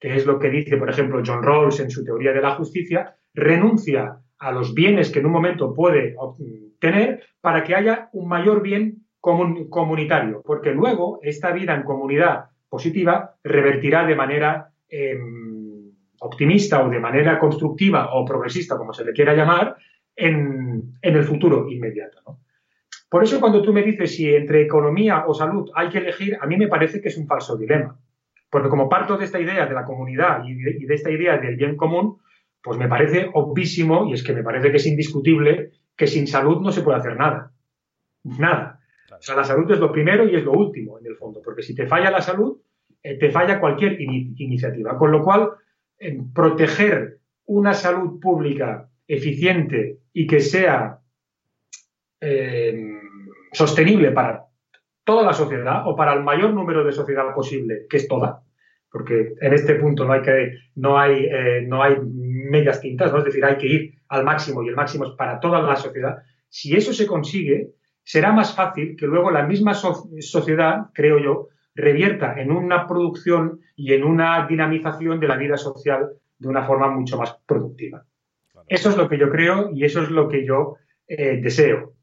que es lo que dice, por ejemplo, John Rawls en su teoría de la justicia, renuncia a los bienes que en un momento puede tener para que haya un mayor bien comunitario, porque luego esta vida en comunidad positiva revertirá de manera em, optimista o de manera constructiva o progresista, como se le quiera llamar, en, el futuro inmediato. Por eso cuando tú me dices si entre economía o salud hay que elegir, a mí me parece que es un falso dilema. Porque como parto de esta idea de la comunidad y de, esta idea del bien común, pues me parece obvísimo y es que me parece que es indiscutible que sin salud no se puede hacer nada. Nada. O sea, la salud es lo primero y es lo último, en el fondo, porque si te falla la salud, eh, te falla cualquier iniciativa. Con lo cual, proteger una salud pública eficiente y que sea eh, sostenible para toda la sociedad o para el mayor número de sociedad posible, que es toda, porque en este punto no hay que no hay eh, no hay medias tintas, ¿no? es decir, hay que ir al máximo y el máximo es para toda la sociedad. Si eso se consigue, será más fácil que luego la misma sociedad, creo yo, revierta en una producción y en una dinamización de la vida social de una forma mucho más productiva. Eso es lo que yo creo y eso es lo que yo eh, deseo.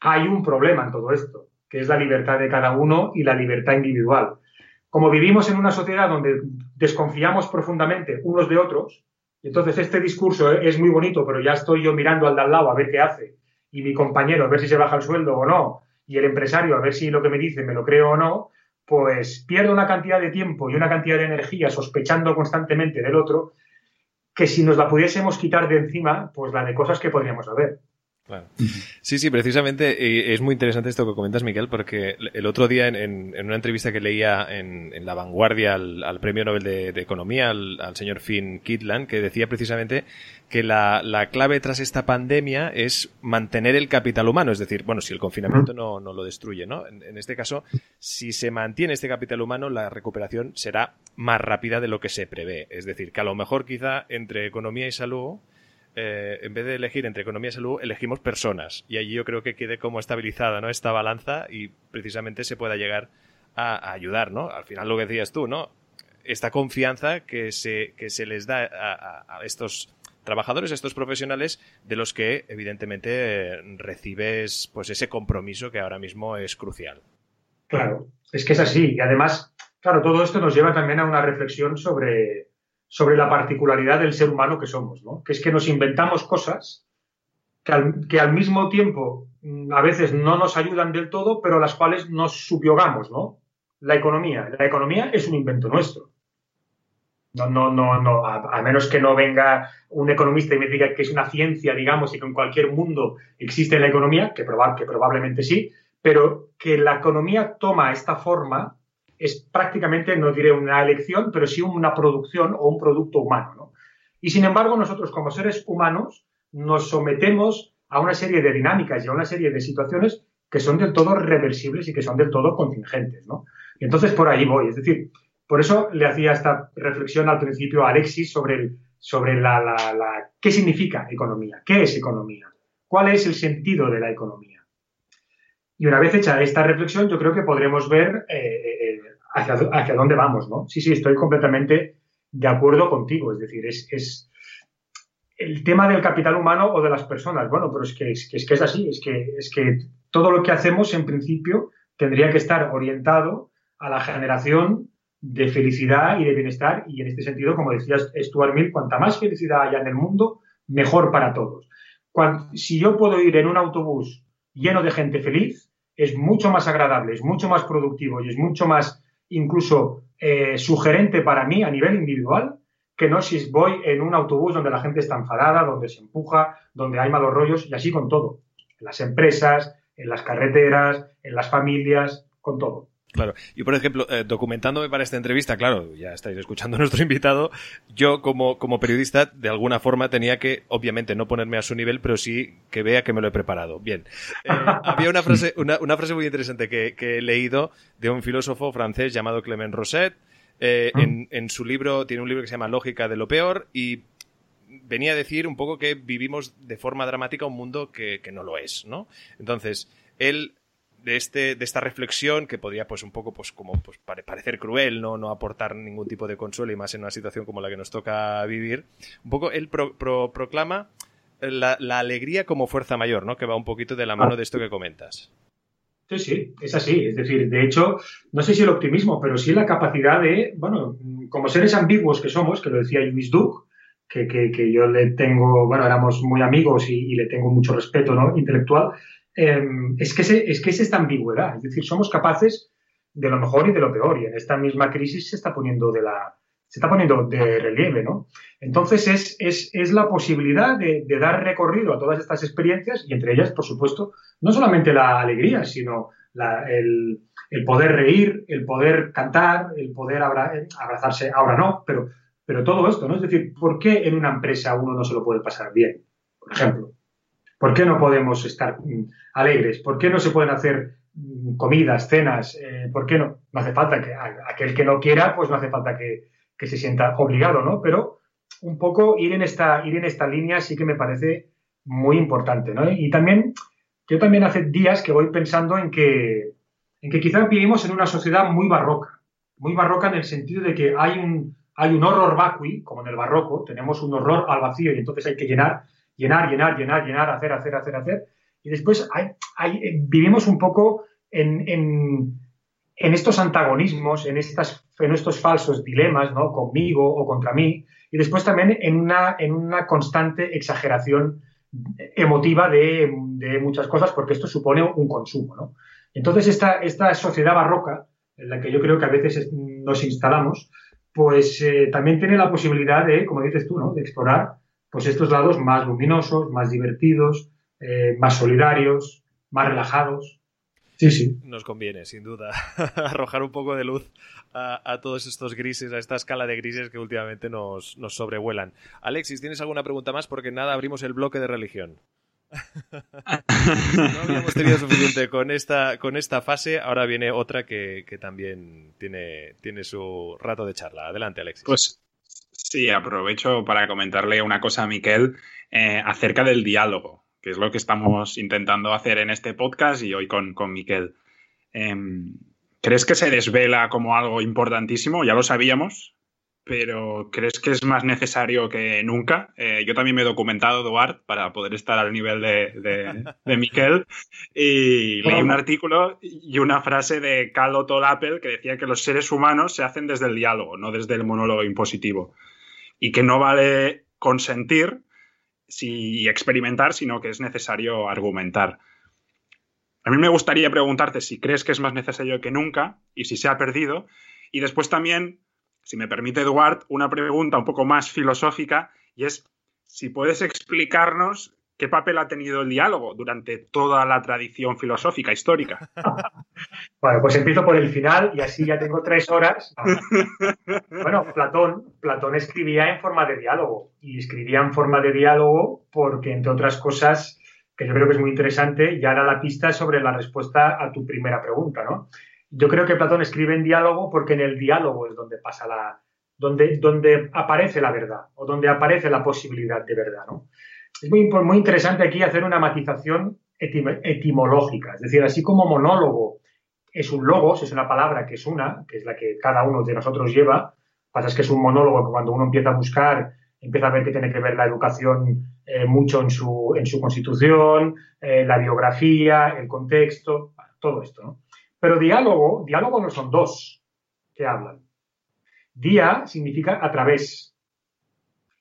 Hay un problema en todo esto, que es la libertad de cada uno y la libertad individual. Como vivimos en una sociedad donde desconfiamos profundamente unos de otros, entonces este discurso es muy bonito, pero ya estoy yo mirando al de al lado a ver qué hace, y mi compañero a ver si se baja el sueldo o no, y el empresario a ver si lo que me dice me lo creo o no, pues pierdo una cantidad de tiempo y una cantidad de energía sospechando constantemente del otro, que si nos la pudiésemos quitar de encima, pues la de cosas que podríamos saber. Sí, sí, precisamente es muy interesante esto que comentas, Miguel, porque el otro día en, una entrevista que leía en, La Vanguardia al, Premio Nobel de, Economía, al, señor Finn Kitland, que decía precisamente que la, clave tras esta pandemia es mantener el capital humano, es decir, bueno, si el confinamiento no, lo destruye, ¿no? En, este caso, si se mantiene este capital humano, la recuperación será más rápida de lo que se prevé. Es decir, que a lo mejor quizá entre economía y salud eh, en vez de elegir entre economía y salud, elegimos personas. Y allí yo creo que quede como estabilizada ¿no? esta balanza y precisamente se pueda llegar a, ayudar, ¿no? Al final lo que decías tú, ¿no? Esta confianza que se, les da a, estos trabajadores, a estos profesionales, de los que evidentemente recibes pues ese compromiso que ahora mismo es crucial. Claro, es que es así. Y además, claro, todo esto nos lleva también a una reflexión sobre sobre la particularidad del ser humano que somos, ¿no? Que es que nos inventamos cosas que al, mismo tiempo mm, a veces no nos ayudan del todo, pero a las cuales nos subyogamos, ¿no? La economía. La economía es un invento nuestro. No, no, no, no, a, menos que no venga un economista y me diga que es una ciencia, digamos, y que en cualquier mundo existe la economía, que, que probablemente sí, pero que la economía toma esta forma es prácticamente, no diré una elección, pero sí una producción o un producto humano. ¿no? Y sin embargo, nosotros como seres humanos nos sometemos a una serie de dinámicas y a una serie de situaciones que son del todo reversibles y que son del todo contingentes. ¿no? Y entonces por ahí voy. Es decir, por eso le hacía esta reflexión al principio a Alexis sobre, sobre la, la, qué significa economía, qué es economía, cuál es el sentido de la economía. Y una vez hecha esta reflexión, yo creo que podremos ver eh, eh, hacia, dónde vamos, ¿no? Sí, sí, estoy completamente de acuerdo contigo. Es decir, es, el tema del capital humano o de las personas. Bueno, pero es que es, que es, así, es que, es que todo lo que hacemos en principio tendría que estar orientado a la generación de felicidad y de bienestar y en este sentido, como decías Stuart Mill, cuanta más felicidad haya en el mundo, mejor para todos. si yo puedo ir en un autobús lleno de gente feliz, es mucho más agradable, es mucho más productivo y es mucho más incluso eh, sugerente para mí a nivel individual que no si voy en un autobús donde la gente está enfadada, donde se empuja, donde hay malos rollos y así con todo. En las empresas, en las carreteras, en las familias, con todo. Claro. Y por ejemplo, eh, documentándome para esta entrevista, claro, ya estáis escuchando a nuestro invitado, yo como, como periodista de alguna forma tenía que, obviamente, no ponerme a su nivel, pero sí que vea que me lo he preparado. Bien. Eh, había una frase, una, una, frase muy interesante que, que, he leído de un filósofo francés llamado Clement Rosset. Eh, ah. en, en su libro, tiene un libro que se llama Lógica de lo peor y venía a decir un poco que vivimos de forma dramática un mundo que, que no lo es, ¿no? Entonces, él de, este, de esta reflexión que podría pues un poco pues como pues, parecer cruel, ¿no? no aportar ningún tipo de consuelo y más en una situación como la que nos toca vivir, un poco él proclama la, alegría como fuerza mayor, ¿no? que va un poquito de la mano de esto que comentas. Sí, sí, es así. Es decir, de hecho, no sé si el optimismo, pero sí la capacidad de, bueno, como seres ambiguos que somos, que lo decía Luis Duke, que, que, yo le tengo, bueno, éramos muy amigos y, y le tengo mucho respeto ¿no? intelectual, Em, es, que es esta ambigüedad. Es decir, somos capaces de lo mejor y de lo peor. Y en esta misma crisis se está poniendo de se está poniendo de relieve, ¿no? Entonces es, es, la posibilidad de, dar recorrido a todas estas experiencias y entre ellas, por supuesto, no solamente la alegría, sino el, poder reír, el poder cantar, el poder abrazarse, ahora no, pero, pero todo esto, ¿no? Es decir, ¿por qué en una empresa uno no se lo puede pasar bien? Por ejemplo, ¿Por qué no podemos estar mm, alegres? ¿Por qué no se pueden hacer mm, comidas, cenas? Eh, ¿Por qué no? No hace falta que aquel que no quiera, pues no hace falta que, se sienta obligado, ¿no? Pero un poco ir en esta, ir en esta línea sí que me parece muy importante, ¿no? Y también, yo también hace días que voy pensando en que, en que quizás vivimos en una sociedad muy barroca, muy barroca en el sentido de que hay un, hay un horror vacui, como en el barroco, tenemos un horror al vacío y entonces hay que llenar llenar, llenar, llenar, llenar, hacer, hacer, hacer, hacer. Y después hay, vivimos un poco en, estos antagonismos, en, estos falsos dilemas, ¿no? Conmigo o contra mí. Y después también en una, constante exageración emotiva de, muchas cosas, porque esto supone un consumo. Entonces, esta, esta sociedad barroca, en la que yo creo que a veces nos instalamos, pues eh, también tiene la posibilidad de, como dices tú, ¿no? de explorar pues estos lados más luminosos, más divertidos, eh, más solidarios, más relajados. Sí, sí. Nos conviene, sin duda, arrojar un poco de luz a, todos estos grises, a esta escala de grises que últimamente nos, nos sobrevuelan. Alexis, ¿tienes alguna pregunta más? Porque nada, abrimos el bloque de religión. no habíamos tenido suficiente con esta, con esta fase, ahora viene otra que, también tiene, tiene su rato de charla. Adelante, Alexis. Pues Sí, aprovecho para comentarle una cosa a Miquel eh, acerca del diálogo, que es lo que estamos intentando hacer en este podcast y hoy con, con Miquel. Em, ¿Crees que se desvela como algo importantísimo? Ya lo sabíamos, pero ¿crees que es más necesario que nunca? Eh, yo también me he documentado, Eduard, para poder estar al nivel de, de, Miquel, y leí un artículo y una frase de Carl Otto Appel que decía que los seres humanos se hacen desde el diálogo, no desde el monólogo impositivo y que no vale consentir y experimentar, sino que es necesario argumentar. A mí me gustaría preguntarte si crees que es más necesario que nunca y si se ha perdido. Y después también, si me permite Eduard, una pregunta un poco más filosófica y es si puedes explicarnos ¿Qué papel ha tenido el diálogo durante toda la tradición filosófica histórica? bueno, pues empiezo por el final y así ya tengo tres horas. bueno, Platón, Platón escribía en forma de diálogo y escribía en forma de diálogo porque, entre otras cosas, que yo creo que es muy interesante, ya da la pista sobre la respuesta a tu primera pregunta, ¿no? Yo creo que Platón escribe en diálogo porque en el diálogo es donde pasa la, donde, donde aparece la verdad o donde aparece la posibilidad de verdad, ¿no? es muy, muy interesante aquí hacer una matización etimológica, es decir, así como monólogo es un logos, es una palabra que es una, que es la que cada uno de nosotros lleva, pasa es que es un monólogo que cuando uno empieza a buscar, empieza a ver que tiene que ver la educación eh, mucho en su, en su constitución, eh, la biografía, el contexto, todo esto. ¿no? Pero diálogo, diálogo no son dos que hablan. Día significa a través,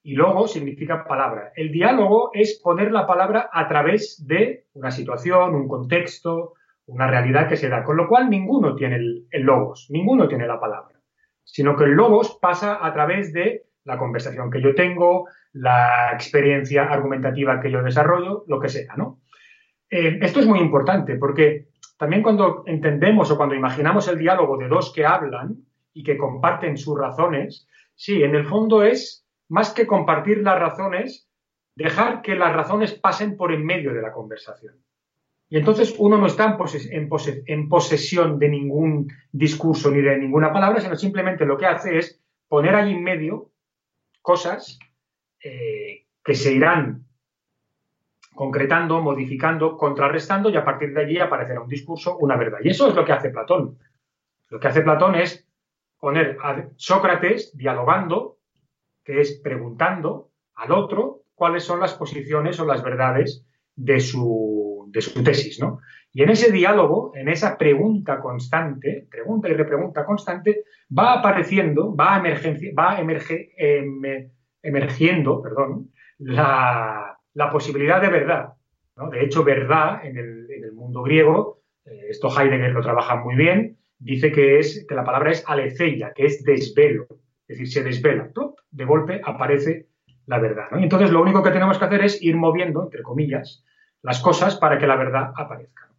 y logo significa palabra. El diálogo es poner la palabra a través de una situación, un contexto, una realidad que se da, con lo cual ninguno tiene el, logos, ninguno tiene la palabra, sino que el logos pasa a través de la conversación que yo tengo, la experiencia argumentativa que yo desarrollo, lo que sea, ¿no? Eh, esto es muy importante porque también cuando entendemos o cuando imaginamos el diálogo de dos que hablan y que comparten sus razones, sí, en el fondo es más que compartir las razones, dejar que las razones pasen por en medio de la conversación. Y entonces uno no está en, posesión de ningún discurso ni de ninguna palabra, sino simplemente lo que hace es poner allí en medio cosas eh, que se irán concretando, modificando, contrarrestando y a partir de allí aparecerá un discurso, una verdad. Y eso es lo que hace Platón. Lo que hace Platón es poner a Sócrates dialogando, que es preguntando al otro cuáles son las posiciones o las verdades de su, de su tesis, ¿no? Y en ese diálogo, en esa pregunta constante, pregunta y repregunta constante, va apareciendo, va, va em, emergiendo perdón, la, posibilidad de verdad. De hecho, verdad en el, mundo griego, eh, esto Heidegger lo trabaja muy bien, dice que, es, que la palabra es aletheia, que es desvelo. Es decir, se desvela, de golpe aparece la verdad. Y entonces lo único que tenemos que hacer es ir moviendo, entre comillas, las cosas para que la verdad aparezca.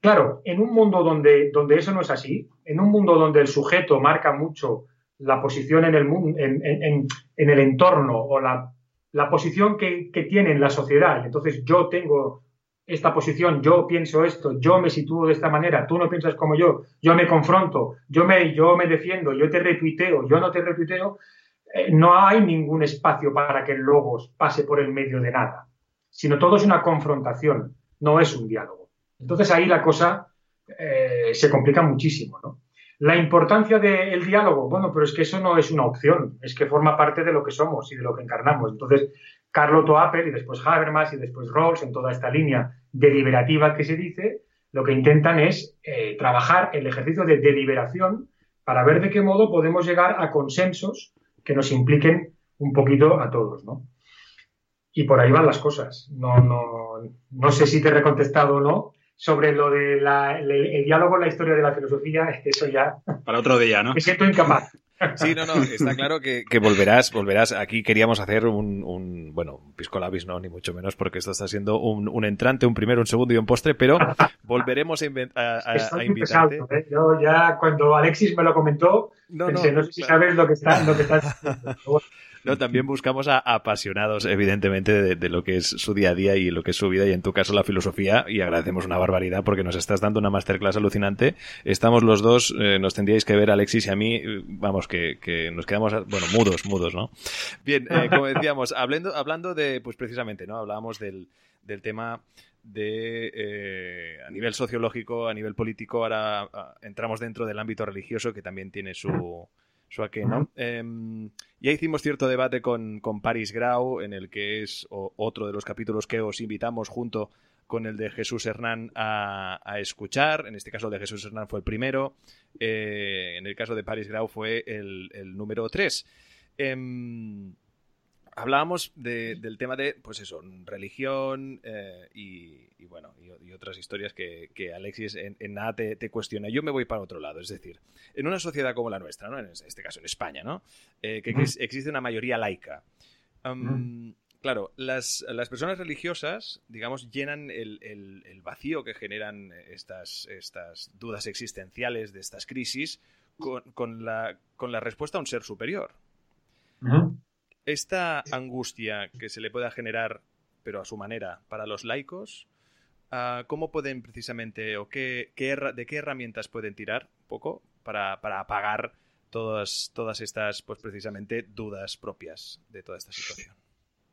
Claro, en un mundo donde, eso no es así, en un mundo donde el sujeto marca mucho la posición en el, en, el entorno o la, la posición que, que, tiene en la sociedad, entonces yo tengo esta posición, yo pienso esto, yo me sitúo de esta manera, tú no piensas como yo, yo me confronto, yo me, yo me defiendo, yo te retuiteo, yo no te retuiteo, eh, no hay ningún espacio para que el logos pase por el medio de nada, sino todo es una confrontación, no es un diálogo. Entonces ahí la cosa eh, se complica muchísimo, ¿no? La importancia del diálogo, bueno, pero es que eso no es una opción, es que forma parte de lo que somos y de lo que encarnamos. Entonces, Carlo Toapel y después Habermas y después Rawls, en toda esta línea deliberativa que se dice, lo que intentan es eh, trabajar el ejercicio de deliberación para ver de qué modo podemos llegar a consensos que nos impliquen un poquito a todos, ¿no? Y por ahí van las cosas. No, no, no sé si te he recontestado o no, sobre lo del el, diálogo en la historia de la filosofía, eso ya... Para otro día, ¿no? Me siento incapaz. Sí, no, no, está claro que, volverás, volverás. Aquí queríamos hacer un, un bueno, un pisco labis, no, ni mucho menos, porque esto está siendo un, entrante, un primero, un segundo y un postre, pero volveremos a, a, invitarte. ¿eh? Yo ya, cuando Alexis me lo comentó, no, pensé, no, sé si sabes lo que está, lo que está No, también buscamos a apasionados, evidentemente, de, lo que es su día a día y lo que es su vida, y en tu caso la filosofía, y agradecemos una barbaridad porque nos estás dando una masterclass alucinante. Estamos los dos, eh, nos tendríais que ver, Alexis y a mí, vamos, que, nos quedamos, bueno, mudos, mudos, ¿no? Bien, eh, como decíamos, hablando, hablando de, pues precisamente, ¿no? Hablábamos del, del tema de eh, a nivel sociológico, a nivel político, ahora entramos dentro del ámbito religioso que también tiene su, ¿no? Em, ya hicimos cierto debate con, Paris Grau, en el que es otro de los capítulos que os invitamos junto con el de Jesús Hernán a, escuchar. En este caso, el de Jesús Hernán fue el primero. Eh, en el caso de Paris Grau fue el, número 3 hablábamos del tema de, pues eso, religión eh, y, bueno, y, otras historias que, Alexis en, nada te, cuestiona. Yo me voy para otro lado, es decir, en una sociedad como la nuestra, ¿no? En este caso, en España, ¿no? Eh, que, existe una mayoría laica. Claro, las, personas religiosas, digamos, llenan el, vacío que generan estas, estas dudas existenciales de estas crisis con, la, con la respuesta a un ser superior esta angustia que se le pueda generar, pero a su manera, para los laicos, ah, ¿cómo pueden precisamente, o qué, de qué herramientas pueden tirar poco para, apagar todas, todas estas, pues precisamente, dudas propias de toda esta situación?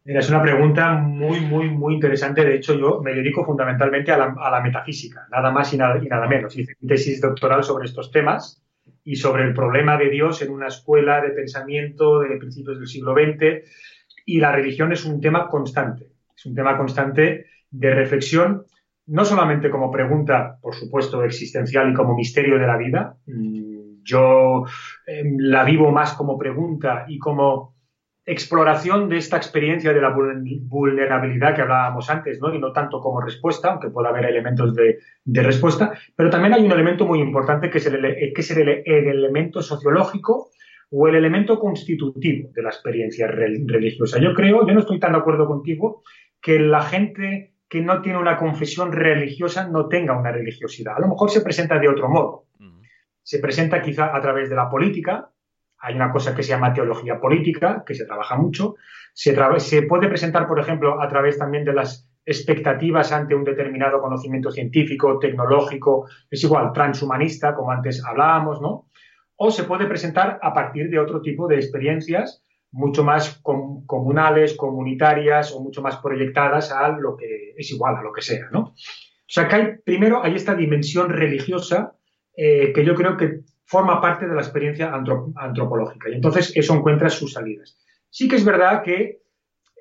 Mira, es una pregunta muy, muy, muy interesante. De hecho, yo me dedico fundamentalmente a la, metafísica, nada más y nada, y nada menos. Hice tesis doctoral sobre estos temas y sobre el problema de Dios en una escuela de pensamiento de principios del siglo XX. Y la religión es un tema constante, es un tema constante de reflexión, no solamente como pregunta, por supuesto, existencial y como misterio de la vida. Mm, yo em, la vivo más como pregunta y como exploración de esta experiencia de la vulnerabilidad que hablábamos antes, ¿no? y no tanto como respuesta, aunque pueda haber elementos de, respuesta, pero también hay un elemento muy importante que es, el, que es el, elemento sociológico o el elemento constitutivo de la experiencia religiosa. Yo creo, yo no estoy tan de acuerdo contigo, que la gente que no tiene una confesión religiosa no tenga una religiosidad. A lo mejor se presenta de otro modo. Se presenta quizá a través de la política, hay una cosa que se llama teología política, que se trabaja mucho. Se, puede presentar, por ejemplo, a través también de las expectativas ante un determinado conocimiento científico, tecnológico, es igual, transhumanista, como antes hablábamos, ¿no? O se puede presentar a partir de otro tipo de experiencias mucho más comunales, comunitarias o mucho más proyectadas a lo que es igual, a lo que sea, ¿no? O sea que hay, primero hay esta dimensión religiosa eh, que yo creo que forma parte de la experiencia antropológica y entonces eso encuentra sus salidas. Sí que es verdad que,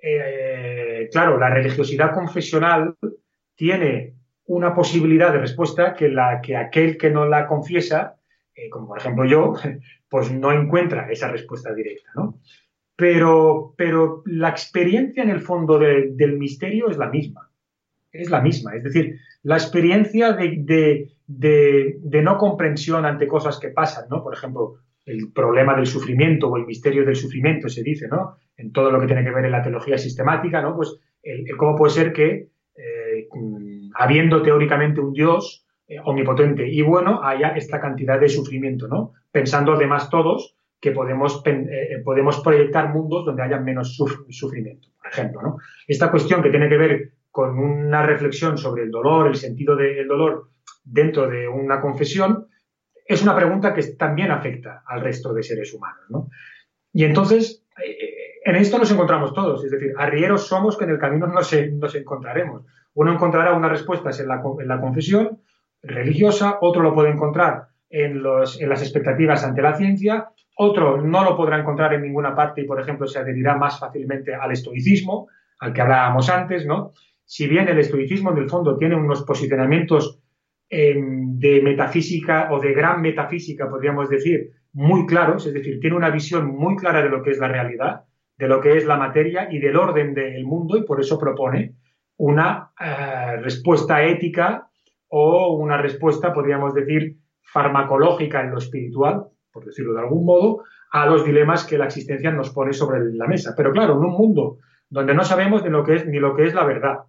eh, claro, la religiosidad confesional tiene una posibilidad de respuesta que, la, que aquel que no la confiesa, eh, como por ejemplo yo, pues no encuentra esa respuesta directa, ¿no? Pero, pero la experiencia en el fondo del misterio es la misma. Es la misma. Es decir, la experiencia de, de, no comprensión ante cosas que pasan, ¿no? Por ejemplo, el problema del sufrimiento o el misterio del sufrimiento se dice, ¿no? En todo lo que tiene que ver en la teología sistemática, ¿no? Pues cómo puede ser que, eh, habiendo teóricamente un Dios eh, omnipotente y bueno, haya esta cantidad de sufrimiento, ¿no? Pensando además todos que podemos, eh, podemos proyectar mundos donde haya menos sufrimiento, por ejemplo. ¿no? Esta cuestión que tiene que ver con una reflexión sobre el dolor, el sentido del dolor dentro de una confesión, es una pregunta que también afecta al resto de seres humanos. ¿no? Y entonces, eh, en esto nos encontramos todos, es decir, arrieros somos que en el camino nos, nos encontraremos. Uno encontrará unas respuestas en la, confesión religiosa, otro lo puede encontrar en, en, las expectativas ante la ciencia otro no lo podrá encontrar en ninguna parte y, por ejemplo, se adherirá más fácilmente al estoicismo, al que hablábamos antes, ¿no? Si bien el estoicismo, en el fondo, tiene unos posicionamientos em, de metafísica o de gran metafísica, podríamos decir, muy claros, es decir, tiene una visión muy clara de lo que es la realidad, de lo que es la materia y del orden del mundo, y por eso propone una eh, respuesta ética o una respuesta, podríamos decir, farmacológica en lo espiritual, por decirlo de algún modo, a los dilemas que la existencia nos pone sobre la mesa. Pero claro, en un mundo donde no sabemos de lo que es, ni lo que es la verdad,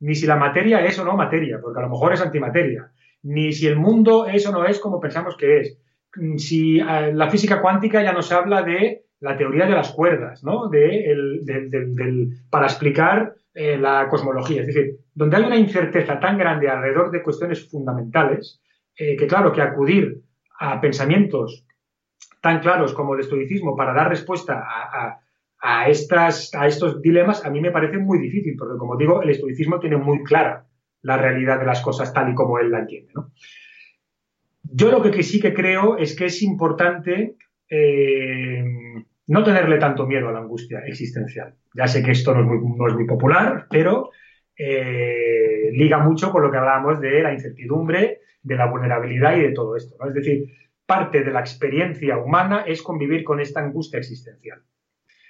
ni si la materia es o no materia, porque a lo mejor es antimateria, ni si el mundo es o no es como pensamos que es, si eh, la física cuántica ya nos habla de la teoría de las cuerdas, ¿no? De para explicar eh, la cosmología. Es decir, donde hay una incerteza tan grande alrededor de cuestiones fundamentales, eh, que claro, que acudir a pensamientos tan claros como el estoicismo para dar respuesta a, estas, a estos dilemas, a mí me parece muy difícil, porque como digo, el estoicismo tiene muy clara la realidad de las cosas tal y como él la entiende. Yo lo que sí que creo es que es importante eh, no tenerle tanto miedo a la angustia existencial. Ya sé que esto no es muy, popular, pero eh, liga mucho con lo que hablábamos de la incertidumbre, de la vulnerabilidad y de todo esto. Es decir, parte de la experiencia humana es convivir con esta angustia existencial.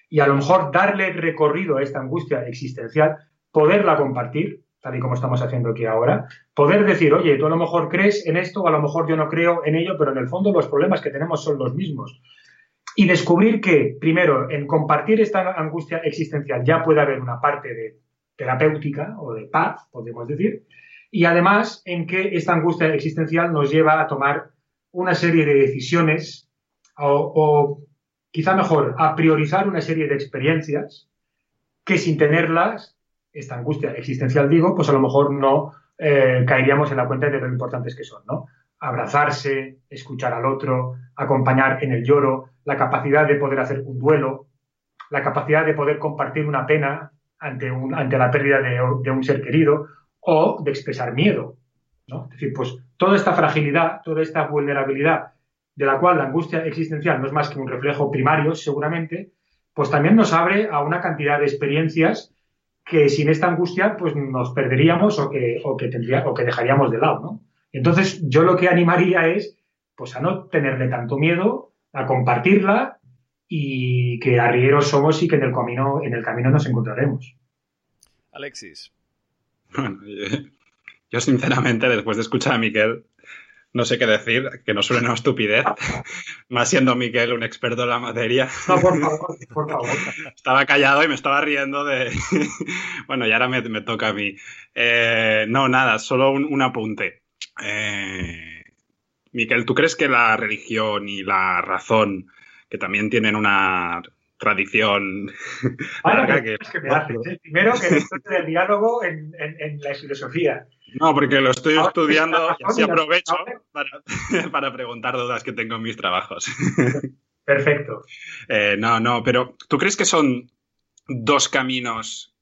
Y a lo mejor darle recorrido a esta angustia existencial, poderla compartir, tal y como estamos haciendo aquí ahora, poder decir, oye, tú a lo mejor crees en esto, o a lo mejor yo no creo en ello, pero en el fondo los problemas que tenemos son los mismos. Y descubrir que, primero, en compartir esta angustia existencial ya puede haber una parte de terapéutica o de paz, podemos decir, y además en que esta angustia existencial nos lleva a tomar una serie de decisiones o, quizá mejor, a priorizar una serie de experiencias que sin tenerlas, esta angustia existencial digo, pues a lo mejor no eh, caeríamos en la cuenta de lo importantes que son, ¿no? Abrazarse, escuchar al otro, acompañar en el lloro, la capacidad de poder hacer un duelo, la capacidad de poder compartir una pena ante, un, ante la pérdida de, un ser querido o de expresar miedo, ¿no? Es decir, pues toda esta fragilidad, toda esta vulnerabilidad de la cual la angustia existencial no es más que un reflejo primario, seguramente, pues también nos abre a una cantidad de experiencias que sin esta angustia pues nos perderíamos o que, o que, tendría, o que dejaríamos de lado, ¿no? Entonces, yo lo que animaría es pues a no tenerle tanto miedo, a compartirla y que arrieros somos y que en el camino, en el camino nos encontraremos. Alexis. Bueno, yo sinceramente, después de escuchar a Miquel, no sé qué decir, que no suene una estupidez, más siendo Miquel un experto en la materia. No, por favor, por favor. Estaba callado y me estaba riendo de... bueno, y ahora me, toca a mí. Eh, no, nada, solo un, apunte. Eh, Miquel, ¿tú crees que la religión y la razón, que también tienen una tradición. que, que me haces, ¿eh? Primero que el diálogo en, en, la filosofía. No, porque lo estoy estudiando y así aprovecho para, para, preguntar dudas que tengo en mis trabajos. Perfecto. Eh, no, no, pero ¿tú crees que son dos caminos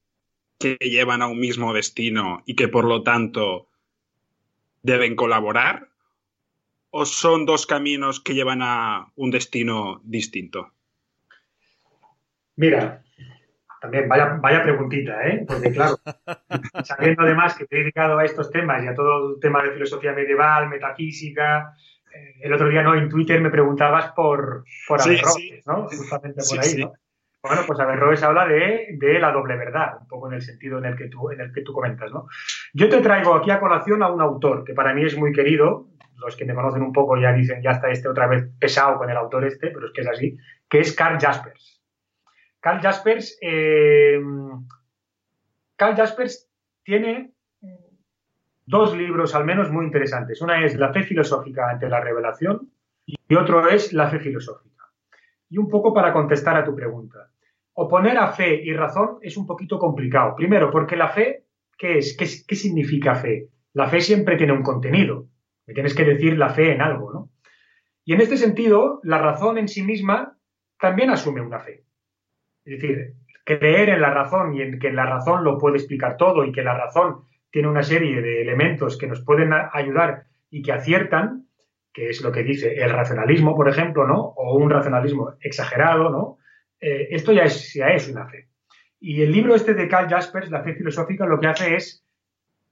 que llevan a un mismo destino y que por lo tanto deben colaborar? ¿O son dos caminos que llevan a un destino distinto? Mira, también vaya, vaya preguntita, ¿eh? Porque claro, sabiendo además que te he dedicado a estos temas y a todo el tema de filosofía medieval, metafísica, eh, el otro día no en Twitter me preguntabas por, por Averroes, ¿no? Justamente por ahí, ¿no? Bueno, pues Averroes habla de, de, la doble verdad, un poco en el sentido en el que tú, en el que tú comentas, ¿no? Yo te traigo aquí a colación a un autor que para mí es muy querido, los que me conocen un poco ya dicen, ya está este otra vez pesado con el autor este, pero es que es así, que es Carl Jaspers. Carl Jaspers, eh, Jaspers tiene dos libros al menos muy interesantes. Una es La fe filosófica ante la revelación y otro es La fe filosófica. Y un poco para contestar a tu pregunta. Oponer a fe y razón es un poquito complicado. Primero, porque la fe, ¿qué es? ¿Qué, qué significa fe? La fe siempre tiene un contenido. Me tienes que decir la fe en algo, ¿no? Y en este sentido, la razón en sí misma también asume una fe. Es decir, creer en la razón y en que la razón lo puede explicar todo y que la razón tiene una serie de elementos que nos pueden ayudar y que aciertan, que es lo que dice el racionalismo, por ejemplo, ¿no? O un racionalismo exagerado, ¿no? Eh, esto ya es, ya es una fe. Y el libro este de Carl Jaspers, La fe filosófica, lo que hace es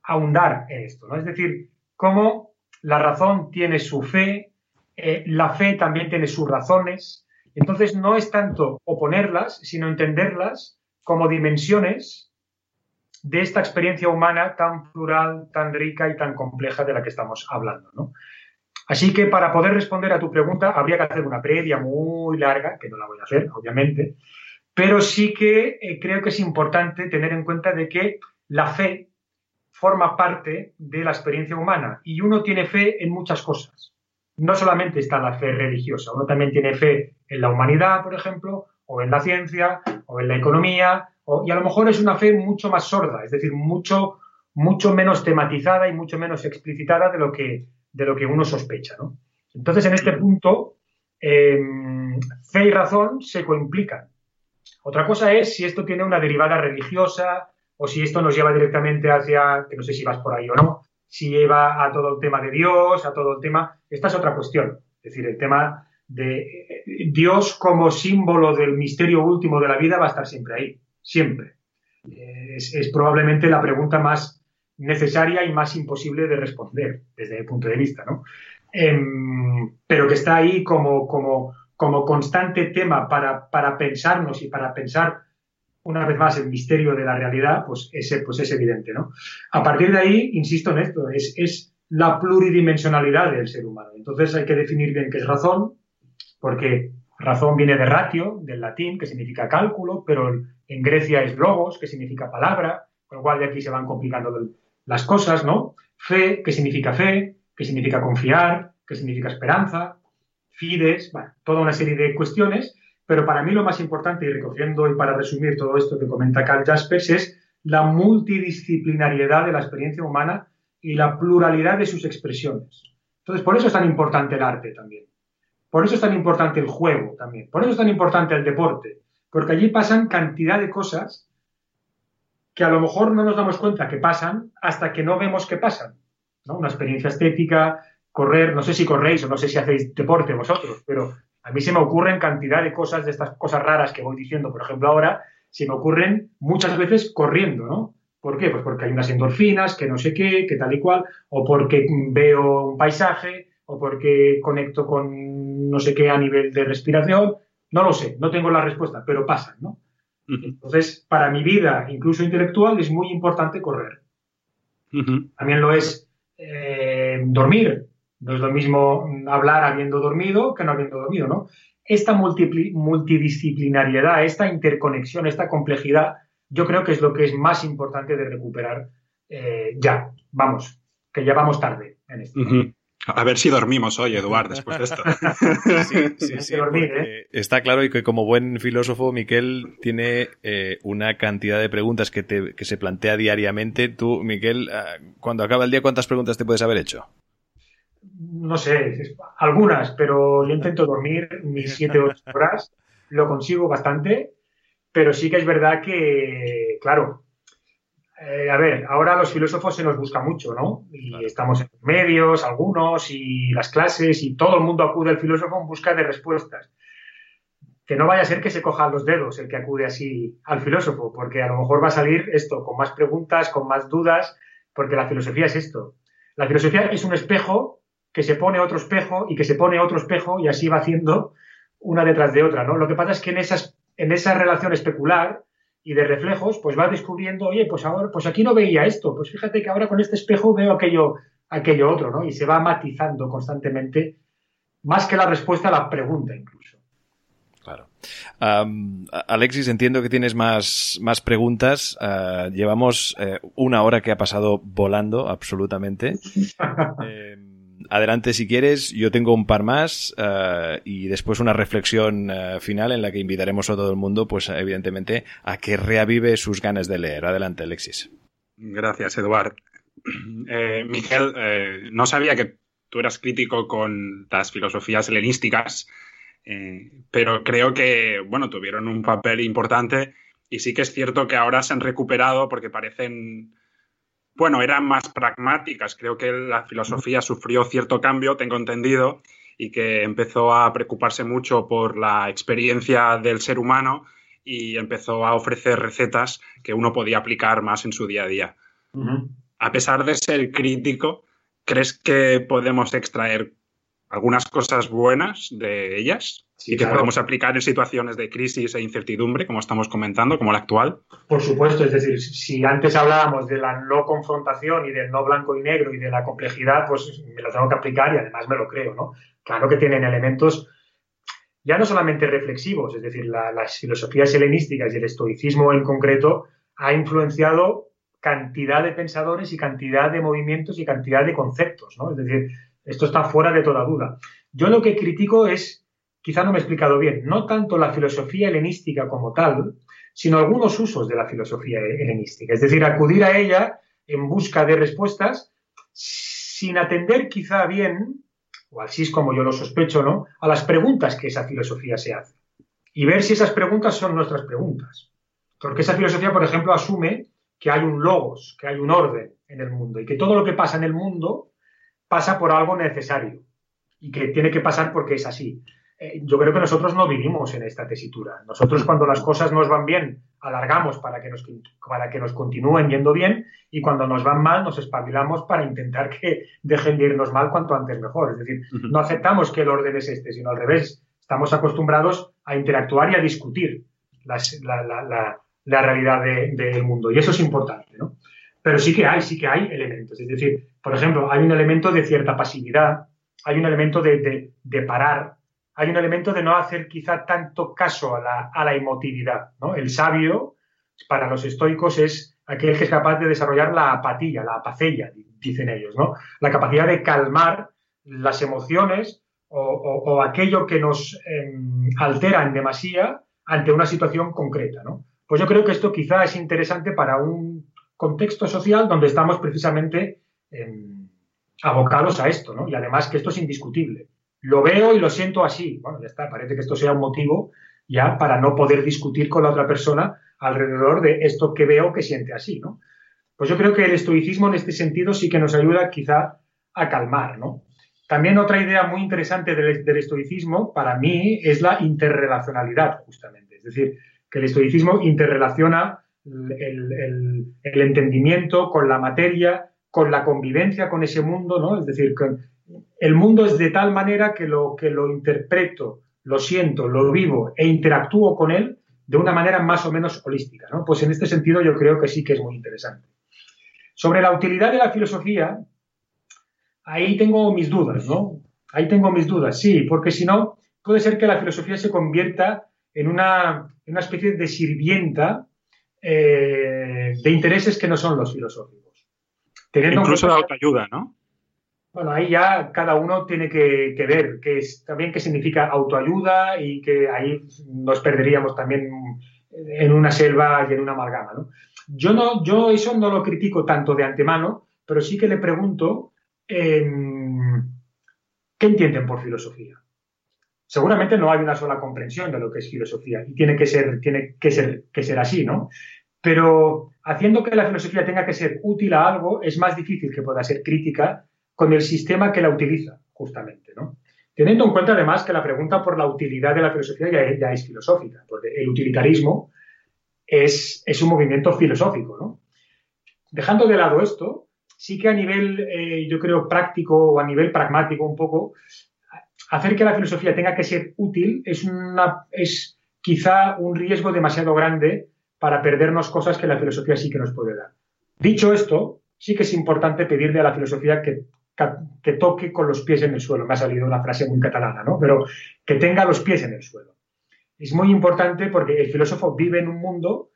ahondar en esto, ¿no? Es decir, cómo la razón tiene su fe, eh, la fe también tiene sus razones, entonces no es tanto oponerlas, sino entenderlas como dimensiones de esta experiencia humana tan plural, tan rica y tan compleja de la que estamos hablando. Así que para poder responder a tu pregunta habría que hacer una previa muy larga, que no la voy a hacer, obviamente, pero sí que eh, creo que es importante tener en cuenta de que la fe forma parte de la experiencia humana y uno tiene fe en muchas cosas no solamente está la fe religiosa, uno también tiene fe en la humanidad, por ejemplo, o en la ciencia, o en la economía, y a lo mejor es una fe mucho más sorda, es decir, mucho, mucho menos tematizada y mucho menos explicitada de lo que, de lo que uno sospecha. Entonces, en este punto, em, fe y razón se coimplican. Otra cosa es si esto tiene una derivada religiosa o si esto nos lleva directamente hacia, que no sé si vas por ahí o no, si lleva a todo el tema de Dios, a todo el tema. Esta es otra cuestión. Es decir, el tema de eh, Dios como símbolo del misterio último de la vida va a estar siempre ahí, siempre. Es, probablemente la pregunta más necesaria y más imposible de responder desde mi punto de vista, ¿no? Em, pero que está ahí como, como, como constante tema para, para pensarnos y para pensar una vez más el misterio de la realidad, pues, ese, pues es evidente, ¿no? A partir de ahí, insisto en esto, es, es la pluridimensionalidad del ser humano. Entonces hay que definir bien qué es razón, porque razón viene de ratio, del latín, que significa cálculo, pero en Grecia es logos, que significa palabra, con lo cual de aquí se van complicando las cosas, ¿no? Fe, que significa fe, que significa confiar, que significa esperanza, fides, bueno, toda una serie de cuestiones pero para mí lo más importante, y recogiendo y para resumir todo esto que comenta Carl Jaspers, es la multidisciplinariedad de la experiencia humana y la pluralidad de sus expresiones. Entonces, por eso es tan importante el arte también. Por eso es tan importante el juego también. Por eso es tan importante el deporte. Porque allí pasan cantidad de cosas que a lo mejor no nos damos cuenta que pasan hasta que no vemos que pasan. Una experiencia estética, correr, no sé si corréis o no sé si hacéis deporte vosotros, pero a mí se me ocurren cantidad de cosas, de estas cosas raras que voy diciendo, por ejemplo, ahora, se me ocurren muchas veces corriendo, ¿no? ¿Por qué? Pues porque hay unas endorfinas, que no sé qué, que tal y cual, o porque veo un paisaje, o porque conecto con no sé qué a nivel de respiración. No lo sé, no tengo la respuesta, pero pasan, ¿no? Entonces, para mi vida, incluso intelectual, es muy importante correr. También lo es eh, dormir. No es lo mismo hablar habiendo dormido que no habiendo dormido, ¿no? Esta multidisciplinariedad, esta interconexión, esta complejidad, yo creo que es lo que es más importante de recuperar eh, ya. Vamos, que ya vamos tarde en esto. A ver si dormimos hoy, Eduard, después de esto. sí, sí, ¿eh? Está claro y que como buen filósofo, Miquel tiene eh, una cantidad de preguntas que, te, que se plantea diariamente. Tú, Miquel, ah, cuando acaba el día, ¿cuántas preguntas te puedes haber hecho? no sé, algunas, pero yo intento dormir mis 7 o 8 horas, lo consigo bastante, pero sí que es verdad que, claro, eh, a ver, ahora los filósofos se nos busca mucho, ¿no? Y estamos en los medios, algunos, y las clases, y todo el mundo acude al filósofo en busca de respuestas. Que no vaya a ser que se cojan los dedos el que acude así al filósofo, porque a lo mejor va a salir esto, con más preguntas, con más dudas, porque la filosofía es esto. La filosofía es un espejo que se pone otro espejo y que se pone otro espejo y así va haciendo una detrás de otra, ¿no? Lo que pasa es que en, esas, en esa relación especular, y de reflejos, pues va descubriendo, oye, pues ahora, pues aquí no veía esto, pues fíjate que ahora con este espejo veo aquello, aquello otro, ¿no? Y se va matizando constantemente, más que la respuesta a la pregunta incluso. Claro. Alexis, entiendo que tienes más, más preguntas. Ah, llevamos eh, una hora que ha pasado volando, absolutamente. eh, adelante si quieres. Yo tengo un par más uh, y después una reflexión uh, final en la que invitaremos a todo el mundo, pues evidentemente, a que reavive sus ganas de leer. Adelante, Alexis. Gracias, Eduard. Eh, Miguel, eh, no sabía que tú eras crítico con las filosofías helenísticas, eh, pero creo que, bueno, tuvieron un papel importante y sí que es cierto que ahora se han recuperado porque parecen bueno, eran más pragmáticas. Creo que la filosofía sufrió cierto cambio, tengo entendido, y que empezó a preocuparse mucho por la experiencia del ser humano y empezó a ofrecer recetas que uno podía aplicar más en su día a día. A pesar de ser crítico, ¿crees que podemos extraer algunas cosas buenas de ellas y que podemos aplicar en situaciones de crisis e incertidumbre, como estamos comentando, como la actual. Por supuesto, es decir, si antes hablábamos de la no confrontación y del no blanco y negro y de la complejidad, pues me lo tengo que aplicar y además me lo creo, ¿no? Claro que tienen elementos ya no solamente reflexivos, es decir, las filosofías helenísticas y el estoicismo en concreto ha influenciado cantidad de pensadores y cantidad de movimientos y cantidad de conceptos, ¿no? Es decir, esto está fuera de toda duda. Yo lo que critico es, quizá no me he explicado bien, no tanto la filosofía helenística como tal, sino algunos usos de la filosofía helenística. Es decir, acudir a ella en busca de respuestas sin atender quizá bien, o así es como yo lo sospecho, ¿no? A las preguntas que esa filosofía se hace. Y ver si esas preguntas son nuestras preguntas. Porque esa filosofía, por ejemplo, asume que hay un logos, que hay un orden en el mundo y que todo lo que pasa en el mundo pasa por algo necesario y que tiene que pasar porque es así. Eh, yo creo que nosotros no vivimos en esta tesitura. Nosotros cuando las cosas nos van bien, alargamos para que nos, para que nos continúen yendo bien y cuando nos van mal, nos espabilamos para intentar que dejen de irnos mal cuanto antes mejor. Es decir, no aceptamos que el orden es este, sino al revés. Estamos acostumbrados a interactuar y a discutir la, la, realidad del mundo. Y eso es importante, ¿no? Pero sí que hay, sí que hay elementos. Es decir, por ejemplo, hay un elemento de cierta pasividad, hay un elemento de, parar, hay un elemento de no hacer quizá tanto caso a la, a la emotividad. ¿no? El sabio, para los estoicos, es aquel que es capaz de desarrollar la apatía, la apacella, dicen ellos, ¿no? La capacidad de calmar las emociones o, aquello que nos em, altera en demasía ante una situación concreta, ¿no? Pues yo creo que esto quizá es interesante para un contexto social donde estamos precisamente em, abocados a esto, ¿no? Y además que esto es indiscutible. Lo veo y lo siento así. Bueno, ya está, parece que esto sea un motivo ya para no poder discutir con la otra persona alrededor de esto que veo que siente así, ¿no? Pues yo creo que el estoicismo en este sentido sí que nos ayuda quizá a calmar, ¿no? También otra idea muy interesante del, del estoicismo para mí es la interrelacionalidad, justamente. Es decir, que el estoicismo interrelaciona el, entendimiento con la materia, con la convivencia con ese mundo, ¿no? Es decir, que el mundo es de tal manera que lo, que lo interpreto, lo siento, lo vivo e interactúo con él de una manera más o menos holística, ¿no? Pues en este sentido yo creo que sí que es muy interesante. Sobre la utilidad de la filosofía, ahí tengo mis dudas, ¿no? Ahí tengo mis dudas, sí, porque si no, puede ser que la filosofía se convierta en una especie de sirvienta eh, de intereses que no son los filosóficos. Incluso la autoayuda, ¿no? Bueno, ahí ya cada uno tiene que, ver qué es, también qué significa autoayuda y que ahí nos perderíamos también en una selva y en una amalgama. ¿no? Yo, no, yo eso no lo critico tanto de antemano, pero sí que le pregunto em, ¿qué entienden por filosofía? Seguramente no hay una sola comprensión de lo que es filosofía y tiene que ser, tiene que ser, que así, ¿no? Pero haciendo que la filosofía tenga que ser útil a algo, es más difícil que pueda ser crítica con el sistema que la utiliza, justamente, ¿no? Teniendo en cuenta además que la pregunta por la utilidad de la filosofía ya, es filosófica, porque el utilitarismo es, es, un movimiento filosófico, ¿no? Dejando de lado esto, sí que a nivel, eh, yo creo, práctico o a nivel pragmático un poco, hacer que la filosofía tenga que ser útil es, una, es quizá un riesgo demasiado grande para perdernos cosas que la filosofía sí que nos puede dar. Dicho esto, sí que es importante pedirle a la filosofía que, que, toque con los pies en el suelo. Me ha salido una frase muy catalana, ¿no? Pero que tenga los pies en el suelo. Es muy importante porque el filósofo vive en un mundo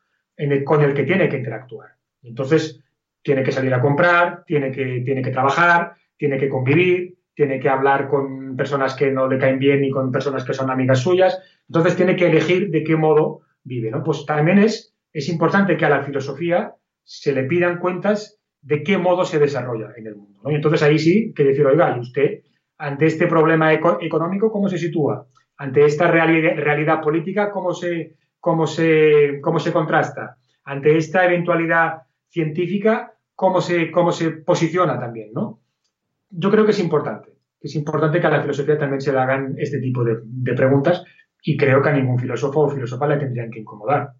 con el que tiene que interactuar. Entonces, tiene que salir a comprar, tiene que, tiene que trabajar, tiene que convivir, tiene que hablar con personas que no le caen bien y con personas que son amigas suyas. Entonces, tiene que elegir de qué modo vive, ¿no? Pues también es es importante que a la filosofía se le pidan cuentas de qué modo se desarrolla en el mundo. Y entonces ahí sí que decir, oiga, ¿y usted ante este problema económico cómo se sitúa? Ante esta realidad política, ¿cómo se, cómo, se, ¿cómo se contrasta? Ante esta eventualidad científica, ¿cómo se, cómo se posiciona también? ¿no? Yo creo que es importante. Es importante que a la filosofía también se le hagan este tipo de, de preguntas y creo que a ningún filósofo o filósofa le tendrían que incomodar.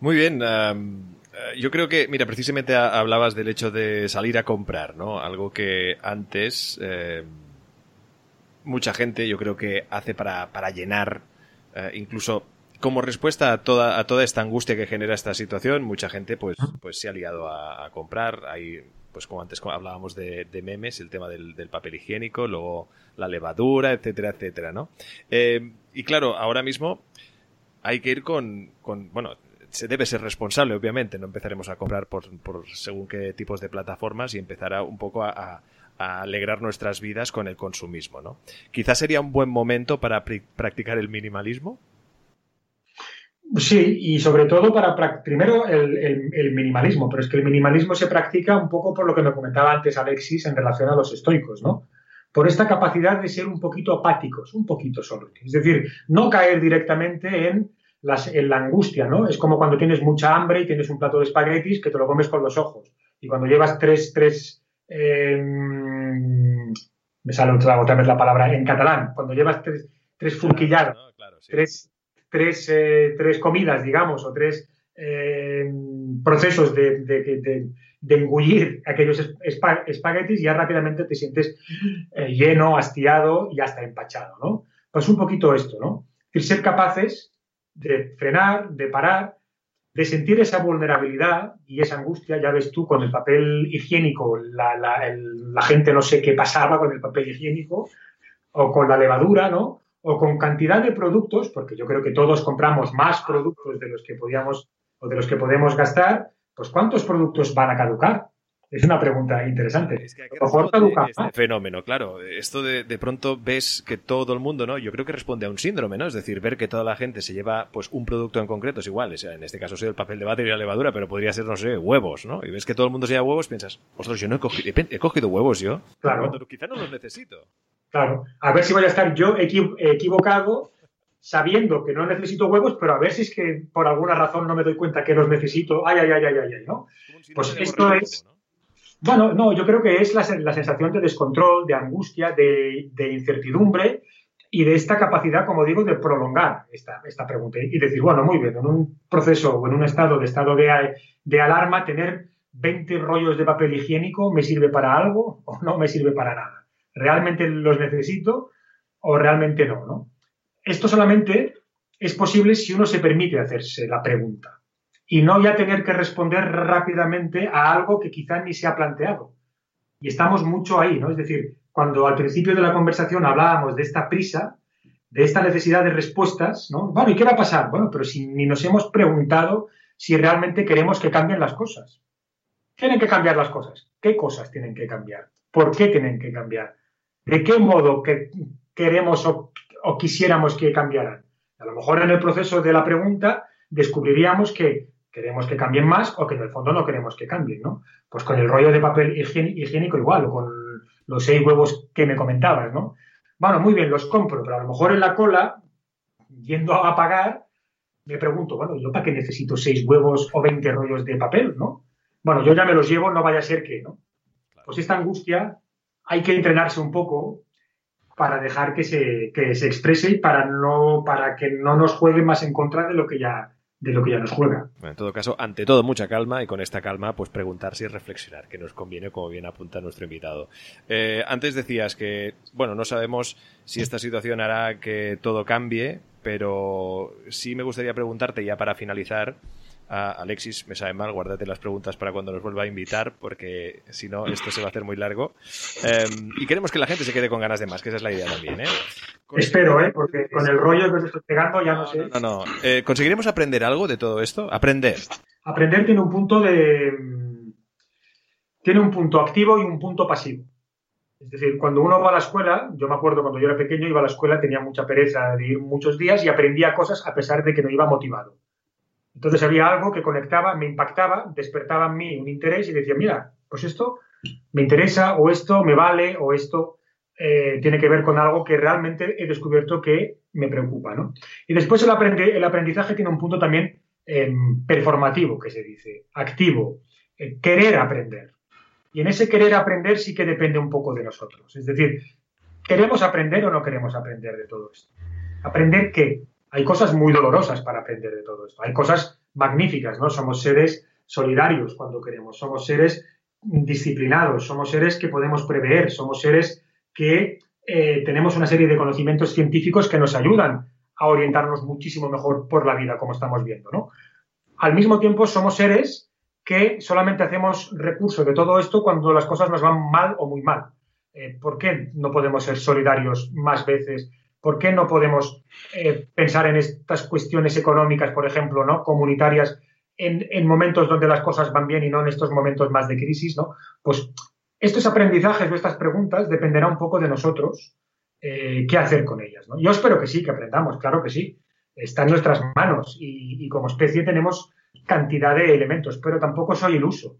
Muy bien. Eh, yo creo que, mira, precisamente hablabas del hecho de salir a comprar, ¿no? Algo que antes eh, mucha gente yo creo que hace para, llenar, eh, incluso como respuesta a toda, a toda esta angustia que genera esta situación, mucha gente pues, pues se ha liado a, comprar. Hay, pues como antes hablábamos de, memes, el tema del, papel higiénico, luego la levadura, etcétera, etcétera, ¿no? y claro, ahora mismo hay que ir con, con, bueno, se debe ser responsable, obviamente, no empezaremos a comprar por, por según qué tipos de plataformas y empezar a, un poco a, a, alegrar nuestras vidas con el consumismo, ¿no? Quizás sería un buen momento para practicar el minimalismo. Sí, y sobre todo para, primero, el, el, el, minimalismo, pero es que el minimalismo se practica un poco por lo que me comentaba antes Alexis en relación a los estoicos, ¿no? por esta capacidad de ser un poquito apáticos, un poquito solo. Es decir, no caer directamente en, la angustia, ¿no? Es como cuando tienes mucha hambre y tienes un plato de espaguetis que te lo comes con los ojos. Y cuando llevas tres, tres, em, me sale otra, vez la palabra en catalán, cuando llevas tres, tres fulquilladas, tres, tres, eh, tres comidas, digamos, o tres em, procesos de de engullir aquellos espaguetis y ya rápidamente te sientes eh, lleno, hastiado y hasta empachado, ¿no? Pues un poquito esto, ¿no? Ser capaces de frenar, de parar, de sentir esa vulnerabilidad y esa angustia. Ya ves tú, con el papel higiénico, la, la gente no sé qué pasaba con el papel higiénico, o con la levadura, ¿no? O con cantidad de productos, porque yo creo que todos compramos más productos de los que podíamos o de los que podemos gastar, pues ¿cuántos productos van a caducar? Es una pregunta interesante. Es que hay que este fenómeno, claro. Esto de, de pronto ves que todo el mundo, ¿no? Yo creo que responde a un síndrome, ¿no? Es decir, ver que toda la gente se lleva pues un producto en concreto, es igual. en este caso sido el papel de váter y la levadura, pero podría ser, no sé, huevos, ¿no? Y ves que todo el mundo se lleva huevos, piensas, ostras, yo no he cogido, he, cogido huevos yo. Claro. Cuando quizá no los necesito. Claro. A ver si voy a estar yo equivocado sabiendo que no necesito huevos, pero a ver si es que por alguna razón no me doy cuenta que los necesito. Ay, ay, ay, ay, ay, ¿no? Pues esto es... Bueno, no, yo creo que es la, sensación de descontrol, de angustia, de, incertidumbre y de esta capacidad, como digo, de prolongar esta, esta pregunta y decir, bueno, muy bien, en un proceso o en un estado de estado de, de alarma, tener 20 rollos de papel higiénico me sirve para algo o no me sirve para nada. ¿Realmente los necesito o realmente no? ¿no? Esto solamente es posible si uno se permite hacerse la pregunta y no ya tener que responder rápidamente a algo que quizá ni se ha planteado. Y estamos mucho ahí, ¿no? Es decir, cuando al principio de la conversación hablábamos de esta prisa, de esta necesidad de respuestas, ¿no? Bueno, ¿y qué va a pasar? Bueno, pero si ni nos hemos preguntado si realmente queremos que cambien las cosas. Tienen que cambiar las cosas. ¿Qué cosas tienen que cambiar? ¿Por qué tienen que cambiar? ¿De qué modo que queremos o quisiéramos que cambiaran. A lo mejor en el proceso de la pregunta descubriríamos que queremos que cambien más o que en el fondo no queremos que cambien, ¿no? Pues con el rollo de papel higiénico igual, o con los seis huevos que me comentabas, ¿no? Bueno, muy bien, los compro, pero a lo mejor en la cola, yendo a pagar, me pregunto, bueno, ¿yo para qué necesito seis huevos o 20 rollos de papel, no? Bueno, yo ya me los llevo, no vaya a ser que, ¿no? Pues esta angustia hay que entrenarse un poco para dejar que se, que se exprese y para, no, para que no nos juegue más en contra de lo que ya, de lo que ya nos juega. en todo caso, ante todo, mucha calma y con esta calma, pues preguntarse y reflexionar, que nos conviene, como bien apunta nuestro invitado. Eh, antes decías que, bueno, no sabemos si esta situación hará que todo cambie, pero sí me gustaría preguntarte, ya para finalizar, a Alexis, me sabe mal, guárdate las preguntas para cuando nos vuelva a invitar, porque si no, esto se va a hacer muy largo. Em, y queremos que la gente se quede con ganas de más, que esa es la idea también, ¿eh? Espero, ¿eh? Porque con el rollo que os estoy pegando ya no, sé. No, no, eh, ¿Conseguiremos aprender algo de todo esto? Aprender. Aprender tiene un punto de... Tiene un punto activo y un punto pasivo. Es decir, cuando uno va a la escuela, yo me acuerdo cuando yo era pequeño, iba a la escuela, tenía mucha pereza de ir muchos días y aprendía cosas a pesar de que no iba motivado. Entonces había algo que conectaba, me impactaba, despertaba en mí un interés y decía, mira, pues esto me interesa o esto me vale o esto eh, tiene que ver con algo que realmente he descubierto que me preocupa. ¿no? Y después el, aprendizaje tiene un punto también em, performativo, que se dice, activo, eh, querer aprender. Y en ese querer aprender sí que depende un poco de nosotros. Es decir, ¿queremos aprender o no queremos aprender de todo esto? ¿Aprender qué? Hay cosas muy dolorosas para aprender de todo esto. Hay cosas magníficas, ¿no? Somos seres solidarios cuando queremos, somos seres disciplinados, somos seres que podemos prever, somos seres que eh, tenemos una serie de conocimientos científicos que nos ayudan a orientarnos muchísimo mejor por la vida, como estamos viendo, ¿no? Al mismo tiempo, somos seres que solamente hacemos recurso de todo esto cuando las cosas nos van mal o muy mal. Eh, ¿Por qué no podemos ser solidarios más veces ¿Por qué no podemos eh, pensar en estas cuestiones económicas, por ejemplo, ¿no? comunitarias, en, momentos donde las cosas van bien y no en estos momentos más de crisis? ¿no? Pues estos aprendizajes o estas preguntas dependerá un poco de nosotros eh, qué hacer con ellas. Yo espero que sí, que aprendamos, claro que sí. Está en nuestras manos y, como especie tenemos cantidad de elementos, pero tampoco soy iluso.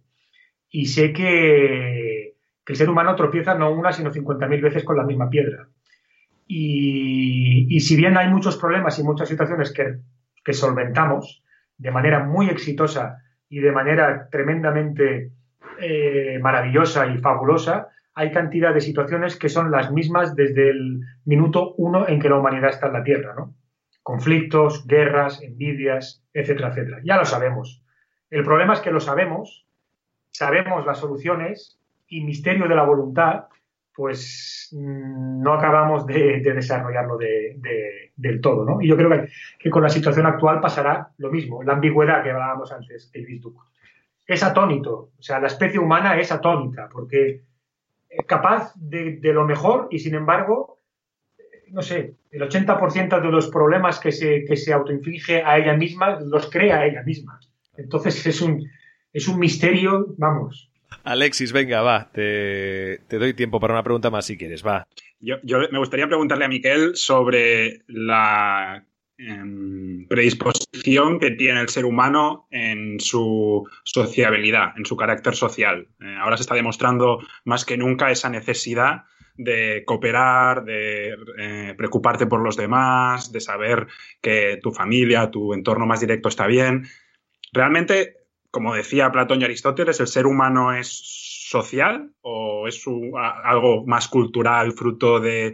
Y sé que el ser humano tropieza no una, sino 50.000 veces con la misma piedra. Y, si bien hay muchos problemas y muchas situaciones que, solventamos de manera muy exitosa y de manera tremendamente eh, maravillosa y fabulosa, hay cantidad de situaciones que son las mismas desde el minuto uno en que la humanidad está en la Tierra, ¿no? Conflictos, guerras, envidias, etcétera, etcétera. Ya lo sabemos. El problema es que lo sabemos, sabemos las soluciones y misterio de la voluntad pues mm, no acabamos de, desarrollarlo del todo, ¿no? Y yo creo que, con la situación actual pasará lo mismo, la ambigüedad que hablábamos antes, el Duke. Es atónito, o sea, la especie humana es atónita, porque es capaz de, lo mejor y sin embargo, no sé, el 80% de los problemas que se, que se autoinflige a ella misma los crea ella misma. Entonces es un, es un misterio, vamos, Alexis, venga, va, te, doy tiempo para una pregunta más si quieres, va. Yo, me gustaría preguntarle a Miquel sobre la em, predisposición que tiene el ser humano en su sociabilidad, en su carácter social. Eh, ahora se está demostrando más que nunca esa necesidad de cooperar, de eh, preocuparte por los demás, de saber que tu familia, tu entorno más directo está bien. Realmente como decía Platón y Aristóteles, ¿el ser humano es social o es algo más cultural, fruto de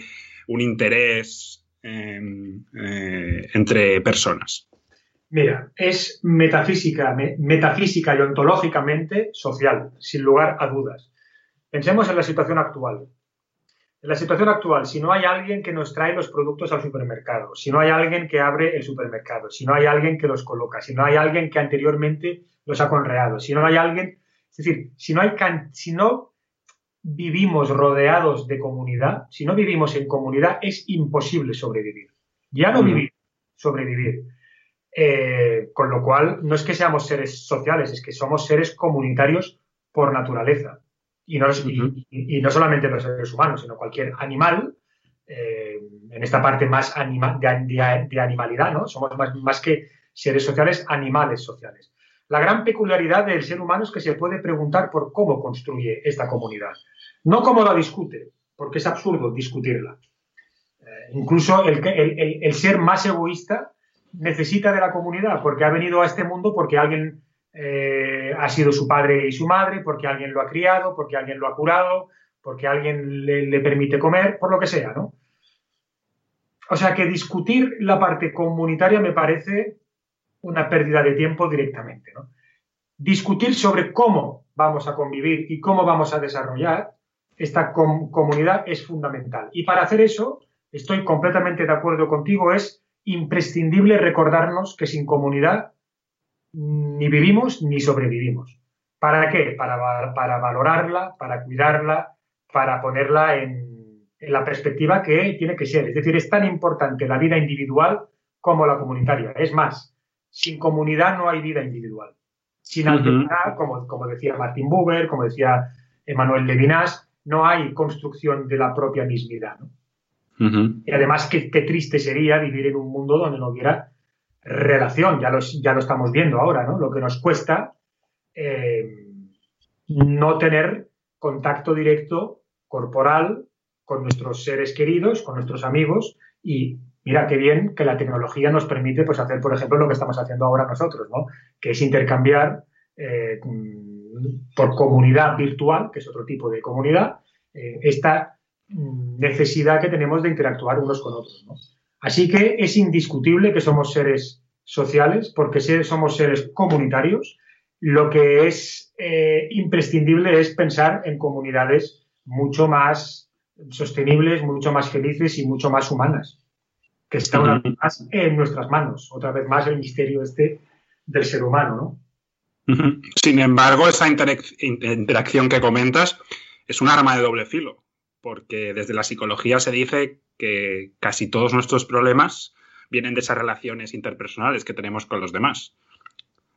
un interés em, eh, entre personas? Mira, es metafísica, metafísica y ontológicamente social, sin lugar a dudas. Pensemos en la situación actual. En la situación actual, si no hay alguien que nos trae los productos al supermercado, si no hay alguien que abre el supermercado, si no hay alguien que los coloca, si no hay alguien que anteriormente los ha conreado. Si no hay alguien, es decir, si no, hay si no vivimos rodeados de comunidad, si no vivimos en comunidad, es imposible sobrevivir. Ya no vivir, sobrevivir. Eh, con lo cual, no es que seamos seres sociales, es que somos seres comunitarios por naturaleza. Y no, y, no solamente los seres humanos, sino cualquier animal, eh, en esta parte más de, animalidad, ¿no? Somos más, más que seres sociales, animales sociales. La gran peculiaridad del ser humano es que se puede preguntar por cómo construye esta comunidad. No como la discute, porque es absurdo discutirla. Eh, incluso el, el, ser más egoísta necesita de la comunidad, porque ha venido a este mundo porque alguien eh, ha sido su padre y su madre, porque alguien lo ha criado, porque alguien lo ha curado, porque alguien le, permite comer, por lo que sea, ¿no? O sea que discutir la parte comunitaria me parece una pérdida de tiempo directamente. Discutir sobre cómo vamos a convivir y cómo vamos a desarrollar esta comunidad es fundamental. Y para hacer eso, estoy completamente de acuerdo contigo, es imprescindible recordarnos que sin comunidad ni vivimos ni sobrevivimos. ¿Para qué? Para, para valorarla, para cuidarla, para ponerla en, en la perspectiva que tiene que ser. Es decir, es tan importante la vida individual como la comunitaria. Es más, sin comunidad no hay vida individual. Sin alteridad, como, como, decía Martin Buber, como decía Emmanuel Levinas, no hay construcción de la propia mismidad. Y además, qué, triste sería vivir en un mundo donde no hubiera relación. Ya, ya lo estamos viendo ahora, ¿no? Lo que nos cuesta eh, no tener contacto directo corporal con nuestros seres queridos, con nuestros amigos y mira qué bien que la tecnología nos permite pues, hacer, por ejemplo, lo que estamos haciendo ahora nosotros, ¿no? que es intercambiar eh, por comunidad virtual, que es otro tipo de comunidad, eh, esta mm, necesidad que tenemos de interactuar unos con otros. Así que es indiscutible que somos seres sociales, porque somos seres comunitarios. Lo que es eh, imprescindible es pensar en comunidades mucho más sostenibles, mucho más felices y mucho más humanas que está una vez más en nuestras manos. Otra vez más el misterio este del ser humano, ¿no? Sin embargo, esa interacción que comentas es un arma de doble filo, porque desde la psicología se dice que casi todos nuestros problemas vienen de esas relaciones interpersonales que tenemos con los demás.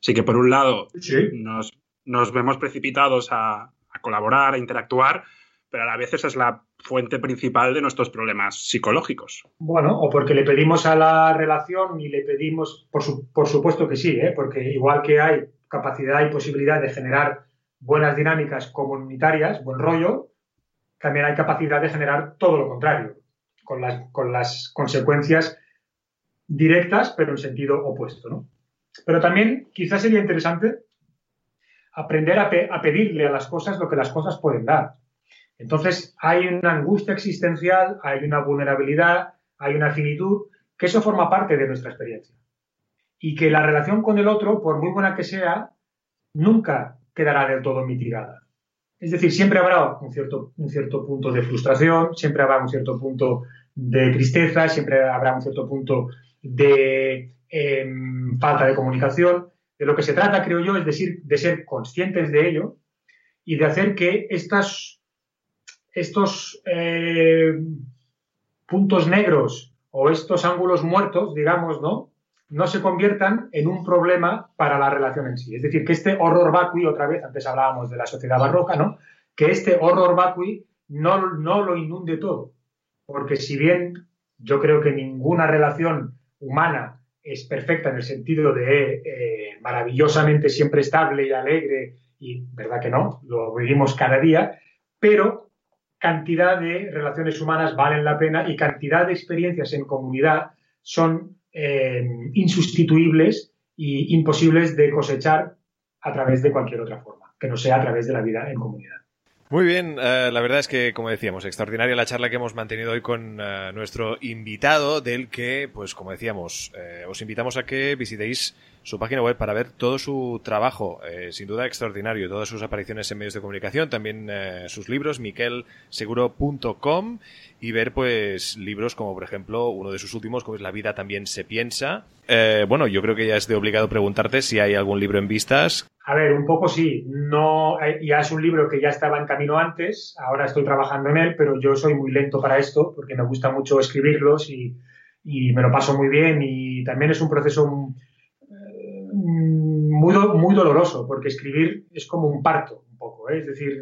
Así que, por un lado, nos, vemos precipitados a, a colaborar, a interactuar, pero a la vez esa es la fuente principal de nuestros problemas psicológicos. Bueno, o porque le pedimos a la relación y le pedimos, por, por supuesto que sí, ¿eh? porque igual que hay capacidad y posibilidad de generar buenas dinámicas comunitarias, buen rollo, también hay capacidad de generar todo lo contrario, con las, con las consecuencias directas, pero en sentido opuesto. ¿no? Pero también quizás sería interesante aprender a, a pedirle a las cosas lo que las cosas pueden dar. Entonces, hay una angustia existencial, hay una vulnerabilidad, hay una finitud, que eso forma parte de nuestra experiencia. Y que la relación con el otro, por muy buena que sea, nunca quedará del todo mitigada. Es decir, siempre habrá un cierto, un cierto punto de frustración, siempre habrá un cierto punto de tristeza, siempre habrá un cierto punto de em, falta de comunicación. De lo que se trata, creo yo, es decir, de ser conscientes de ello y de hacer que estas estos eh, puntos negros o estos ángulos muertos, digamos, ¿no? No se conviertan en un problema para la relación en sí. Es decir, que este horror vacui, otra vez, antes hablábamos de la sociedad barroca, ¿no? Que este horror vacui no, no lo inunde todo. Porque si bien yo creo que ninguna relación humana es perfecta en el sentido de eh, maravillosamente siempre estable y alegre, y verdad que no, lo vivimos cada día, pero cantidad de relaciones humanas valen la pena y cantidad de experiencias en comunidad son eh, insustituibles e imposibles de cosechar a través de cualquier otra forma, que no sea a través de la vida en comunidad. Muy bien, eh, la verdad es que, como decíamos, extraordinaria la charla que hemos mantenido hoy con eh, nuestro invitado, del que, pues como decíamos, os invitamos a que visitéis su página web para ver todo su trabajo, eh, sin duda extraordinario, todas sus apariciones en medios de comunicación, también eh, sus libros, miquelseguro.com, y ver pues libros como por ejemplo uno de sus últimos, como es La vida también se piensa. Eh, bueno, yo creo que ya es de obligado preguntarte si hay algún libro en vistas. A ver, un poco sí. No, ya es un libro que ya estaba en camino antes, ahora estoy trabajando en él, pero yo soy muy lento para esto porque me gusta mucho escribirlos y, y me lo paso muy bien y también es un proceso muy, muy doloroso, porque escribir es como un parto, un poco. ¿eh? Es decir,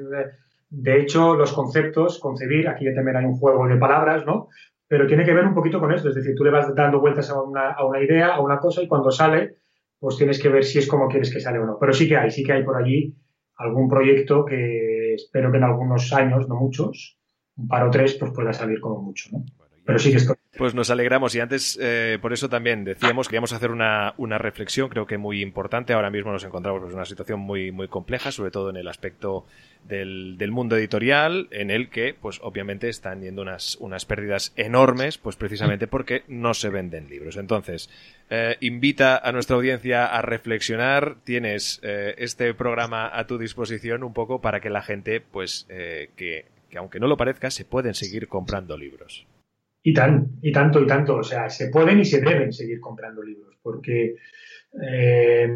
de hecho, los conceptos, concebir, aquí también hay un juego de palabras, ¿no? Pero tiene que ver un poquito con esto. Es decir, tú le vas dando vueltas a una, a una idea, a una cosa, y cuando sale, pues tienes que ver si es como quieres que sale o no. Pero sí que hay, sí que hay por allí algún proyecto que espero que en algunos años, no muchos, un par o tres, pues pueda salir como mucho. Pues nos alegramos y antes, eh, por eso también decíamos que queríamos hacer una, una, reflexión, creo que muy importante. Ahora mismo nos encontramos en una situación muy, muy compleja, sobre todo en el aspecto del, del, mundo editorial, en el que, pues obviamente están yendo unas, unas pérdidas enormes, pues precisamente porque no se venden libros. Entonces, eh, invita a nuestra audiencia a reflexionar. Tienes eh, este programa a tu disposición un poco para que la gente, pues, eh, que aunque no lo parezca, se pueden seguir comprando libros. Y, tan, y tanto, y tanto. O sea, se pueden y se deben seguir comprando libros, porque eh,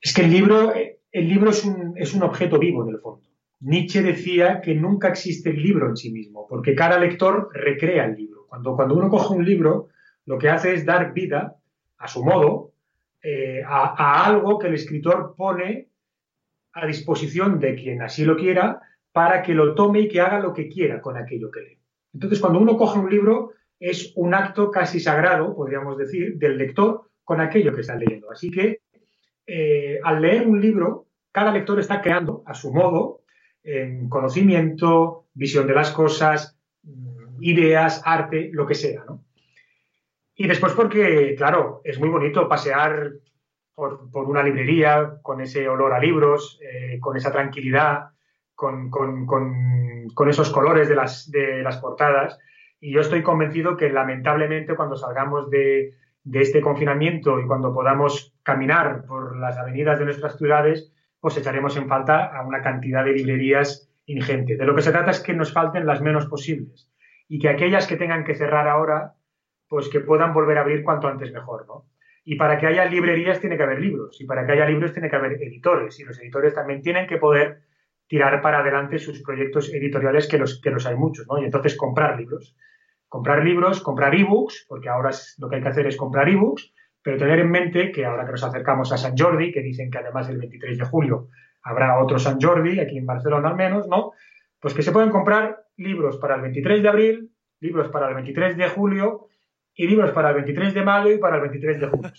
es que el libro, el libro es, un, es un objeto vivo en el fondo. Nietzsche decía que nunca existe el libro en sí mismo, porque cada lector recrea el libro. Cuando, cuando uno coge un libro, lo que hace es dar vida, a su modo, eh, a, a algo que el escritor pone a disposición de quien así lo quiera para que lo tome y que haga lo que quiera con aquello que lee. Entonces, cuando uno coge un libro, es un acto casi sagrado, podríamos decir, del lector con aquello que está leyendo. Así que, eh, al leer un libro, cada lector está creando a su modo en conocimiento, visión de las cosas, ideas, arte, lo que sea. ¿no? Y después porque, claro, es muy bonito pasear por, por una librería con ese olor a libros, eh, con esa tranquilidad, con, esos colores de las, portadas. Y yo estoy convencido que lamentablemente cuando salgamos de, de este confinamiento y cuando podamos caminar por las avenidas de nuestras ciudades, pues echaremos en falta a una cantidad de librerías ingente. De lo que se trata es que nos falten las menos posibles y que aquellas que tengan que cerrar ahora, pues que puedan volver a abrir cuanto antes mejor, ¿no? Y para que haya librerías tiene que haber libros, y para que haya libros tiene que haber editores, y los editores también tienen que poder tirar para adelante sus proyectos editoriales, que los, que los hay muchos, ¿no? Y entonces comprar libros. Comprar libros, comprar ebooks, porque ahora lo que hay que hacer es comprar ebooks, pero tener en mente que ahora que nos acercamos a San Jordi, que dicen que además el 23 de julio habrá otro San Jordi, aquí en Barcelona al menos, ¿no? Pues que se pueden comprar libros para el 23 de abril, libros para el 23 de julio y libros para el 23 de mayo y para el 23 de junio.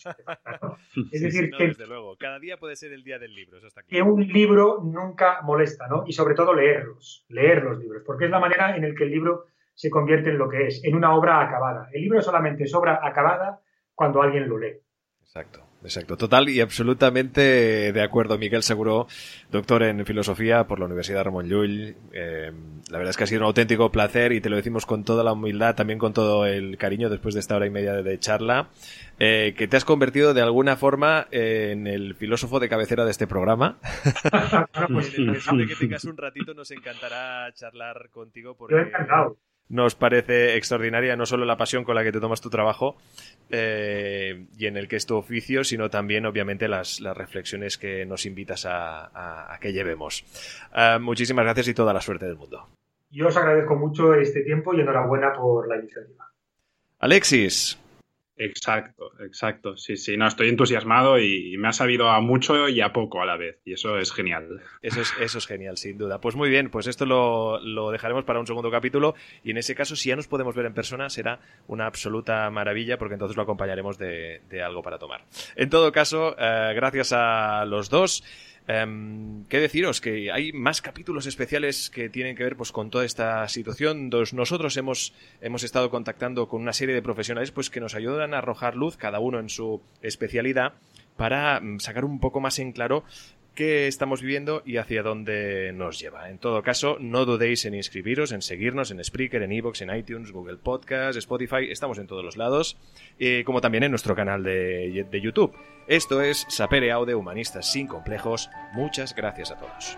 Es decir, que, desde luego. cada día puede ser el día del libro. Eso está claro. que un libro nunca molesta, ¿no? Y sobre todo leerlos, leer los libros, porque es la manera en la que el libro se convierte en lo que es, en una obra acabada. El libro solamente es obra acabada cuando alguien lo lee. Exacto. Exacto, total y absolutamente de acuerdo. Miguel Seguro, doctor en filosofía por la Universidad Ramón Llull. Eh, la verdad es que ha sido un auténtico placer y te lo decimos con toda la humildad, también con todo el cariño después de esta hora y media de charla, eh, que te has convertido de alguna forma en el filósofo de cabecera de este programa. pues, de que tengas un ratito nos encantará charlar contigo porque... Yo encantado nos parece extraordinaria no solo la pasión con la que te tomas tu trabajo eh, y en el que es tu oficio, sino también, obviamente, las, las reflexiones que nos invitas a, a, a que llevemos. Uh, muchísimas gracias y toda la suerte del mundo. Yo os agradezco mucho este tiempo y enhorabuena por la iniciativa. Alexis. Exacto, exacto. Sí, sí, no, estoy entusiasmado y me ha sabido a mucho y a poco a la vez. Y eso es genial. Eso es, eso es genial, sin duda. Pues muy bien, pues esto lo, lo, dejaremos para un segundo capítulo. Y en ese caso, si ya nos podemos ver en persona, será una absoluta maravilla, porque entonces lo acompañaremos de, de algo para tomar. En todo caso, eh, gracias a los dos. Um, ¿Qué deciros? Que hay más capítulos especiales que tienen que ver pues, con toda esta situación. Nosotros hemos, hemos estado contactando con una serie de profesionales pues, que nos ayudan a arrojar luz, cada uno en su especialidad, para sacar un poco más en claro qué estamos viviendo y hacia dónde nos lleva. En todo caso, no dudéis en inscribiros, en seguirnos en Spreaker, en Evox, en iTunes, Google Podcast, Spotify, estamos en todos los lados, eh, como también en nuestro canal de, de YouTube. Esto es Sapere Aude Humanistas sin complejos. Muchas gracias a todos.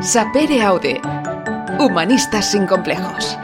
Sapere Aude Humanistas sin complejos.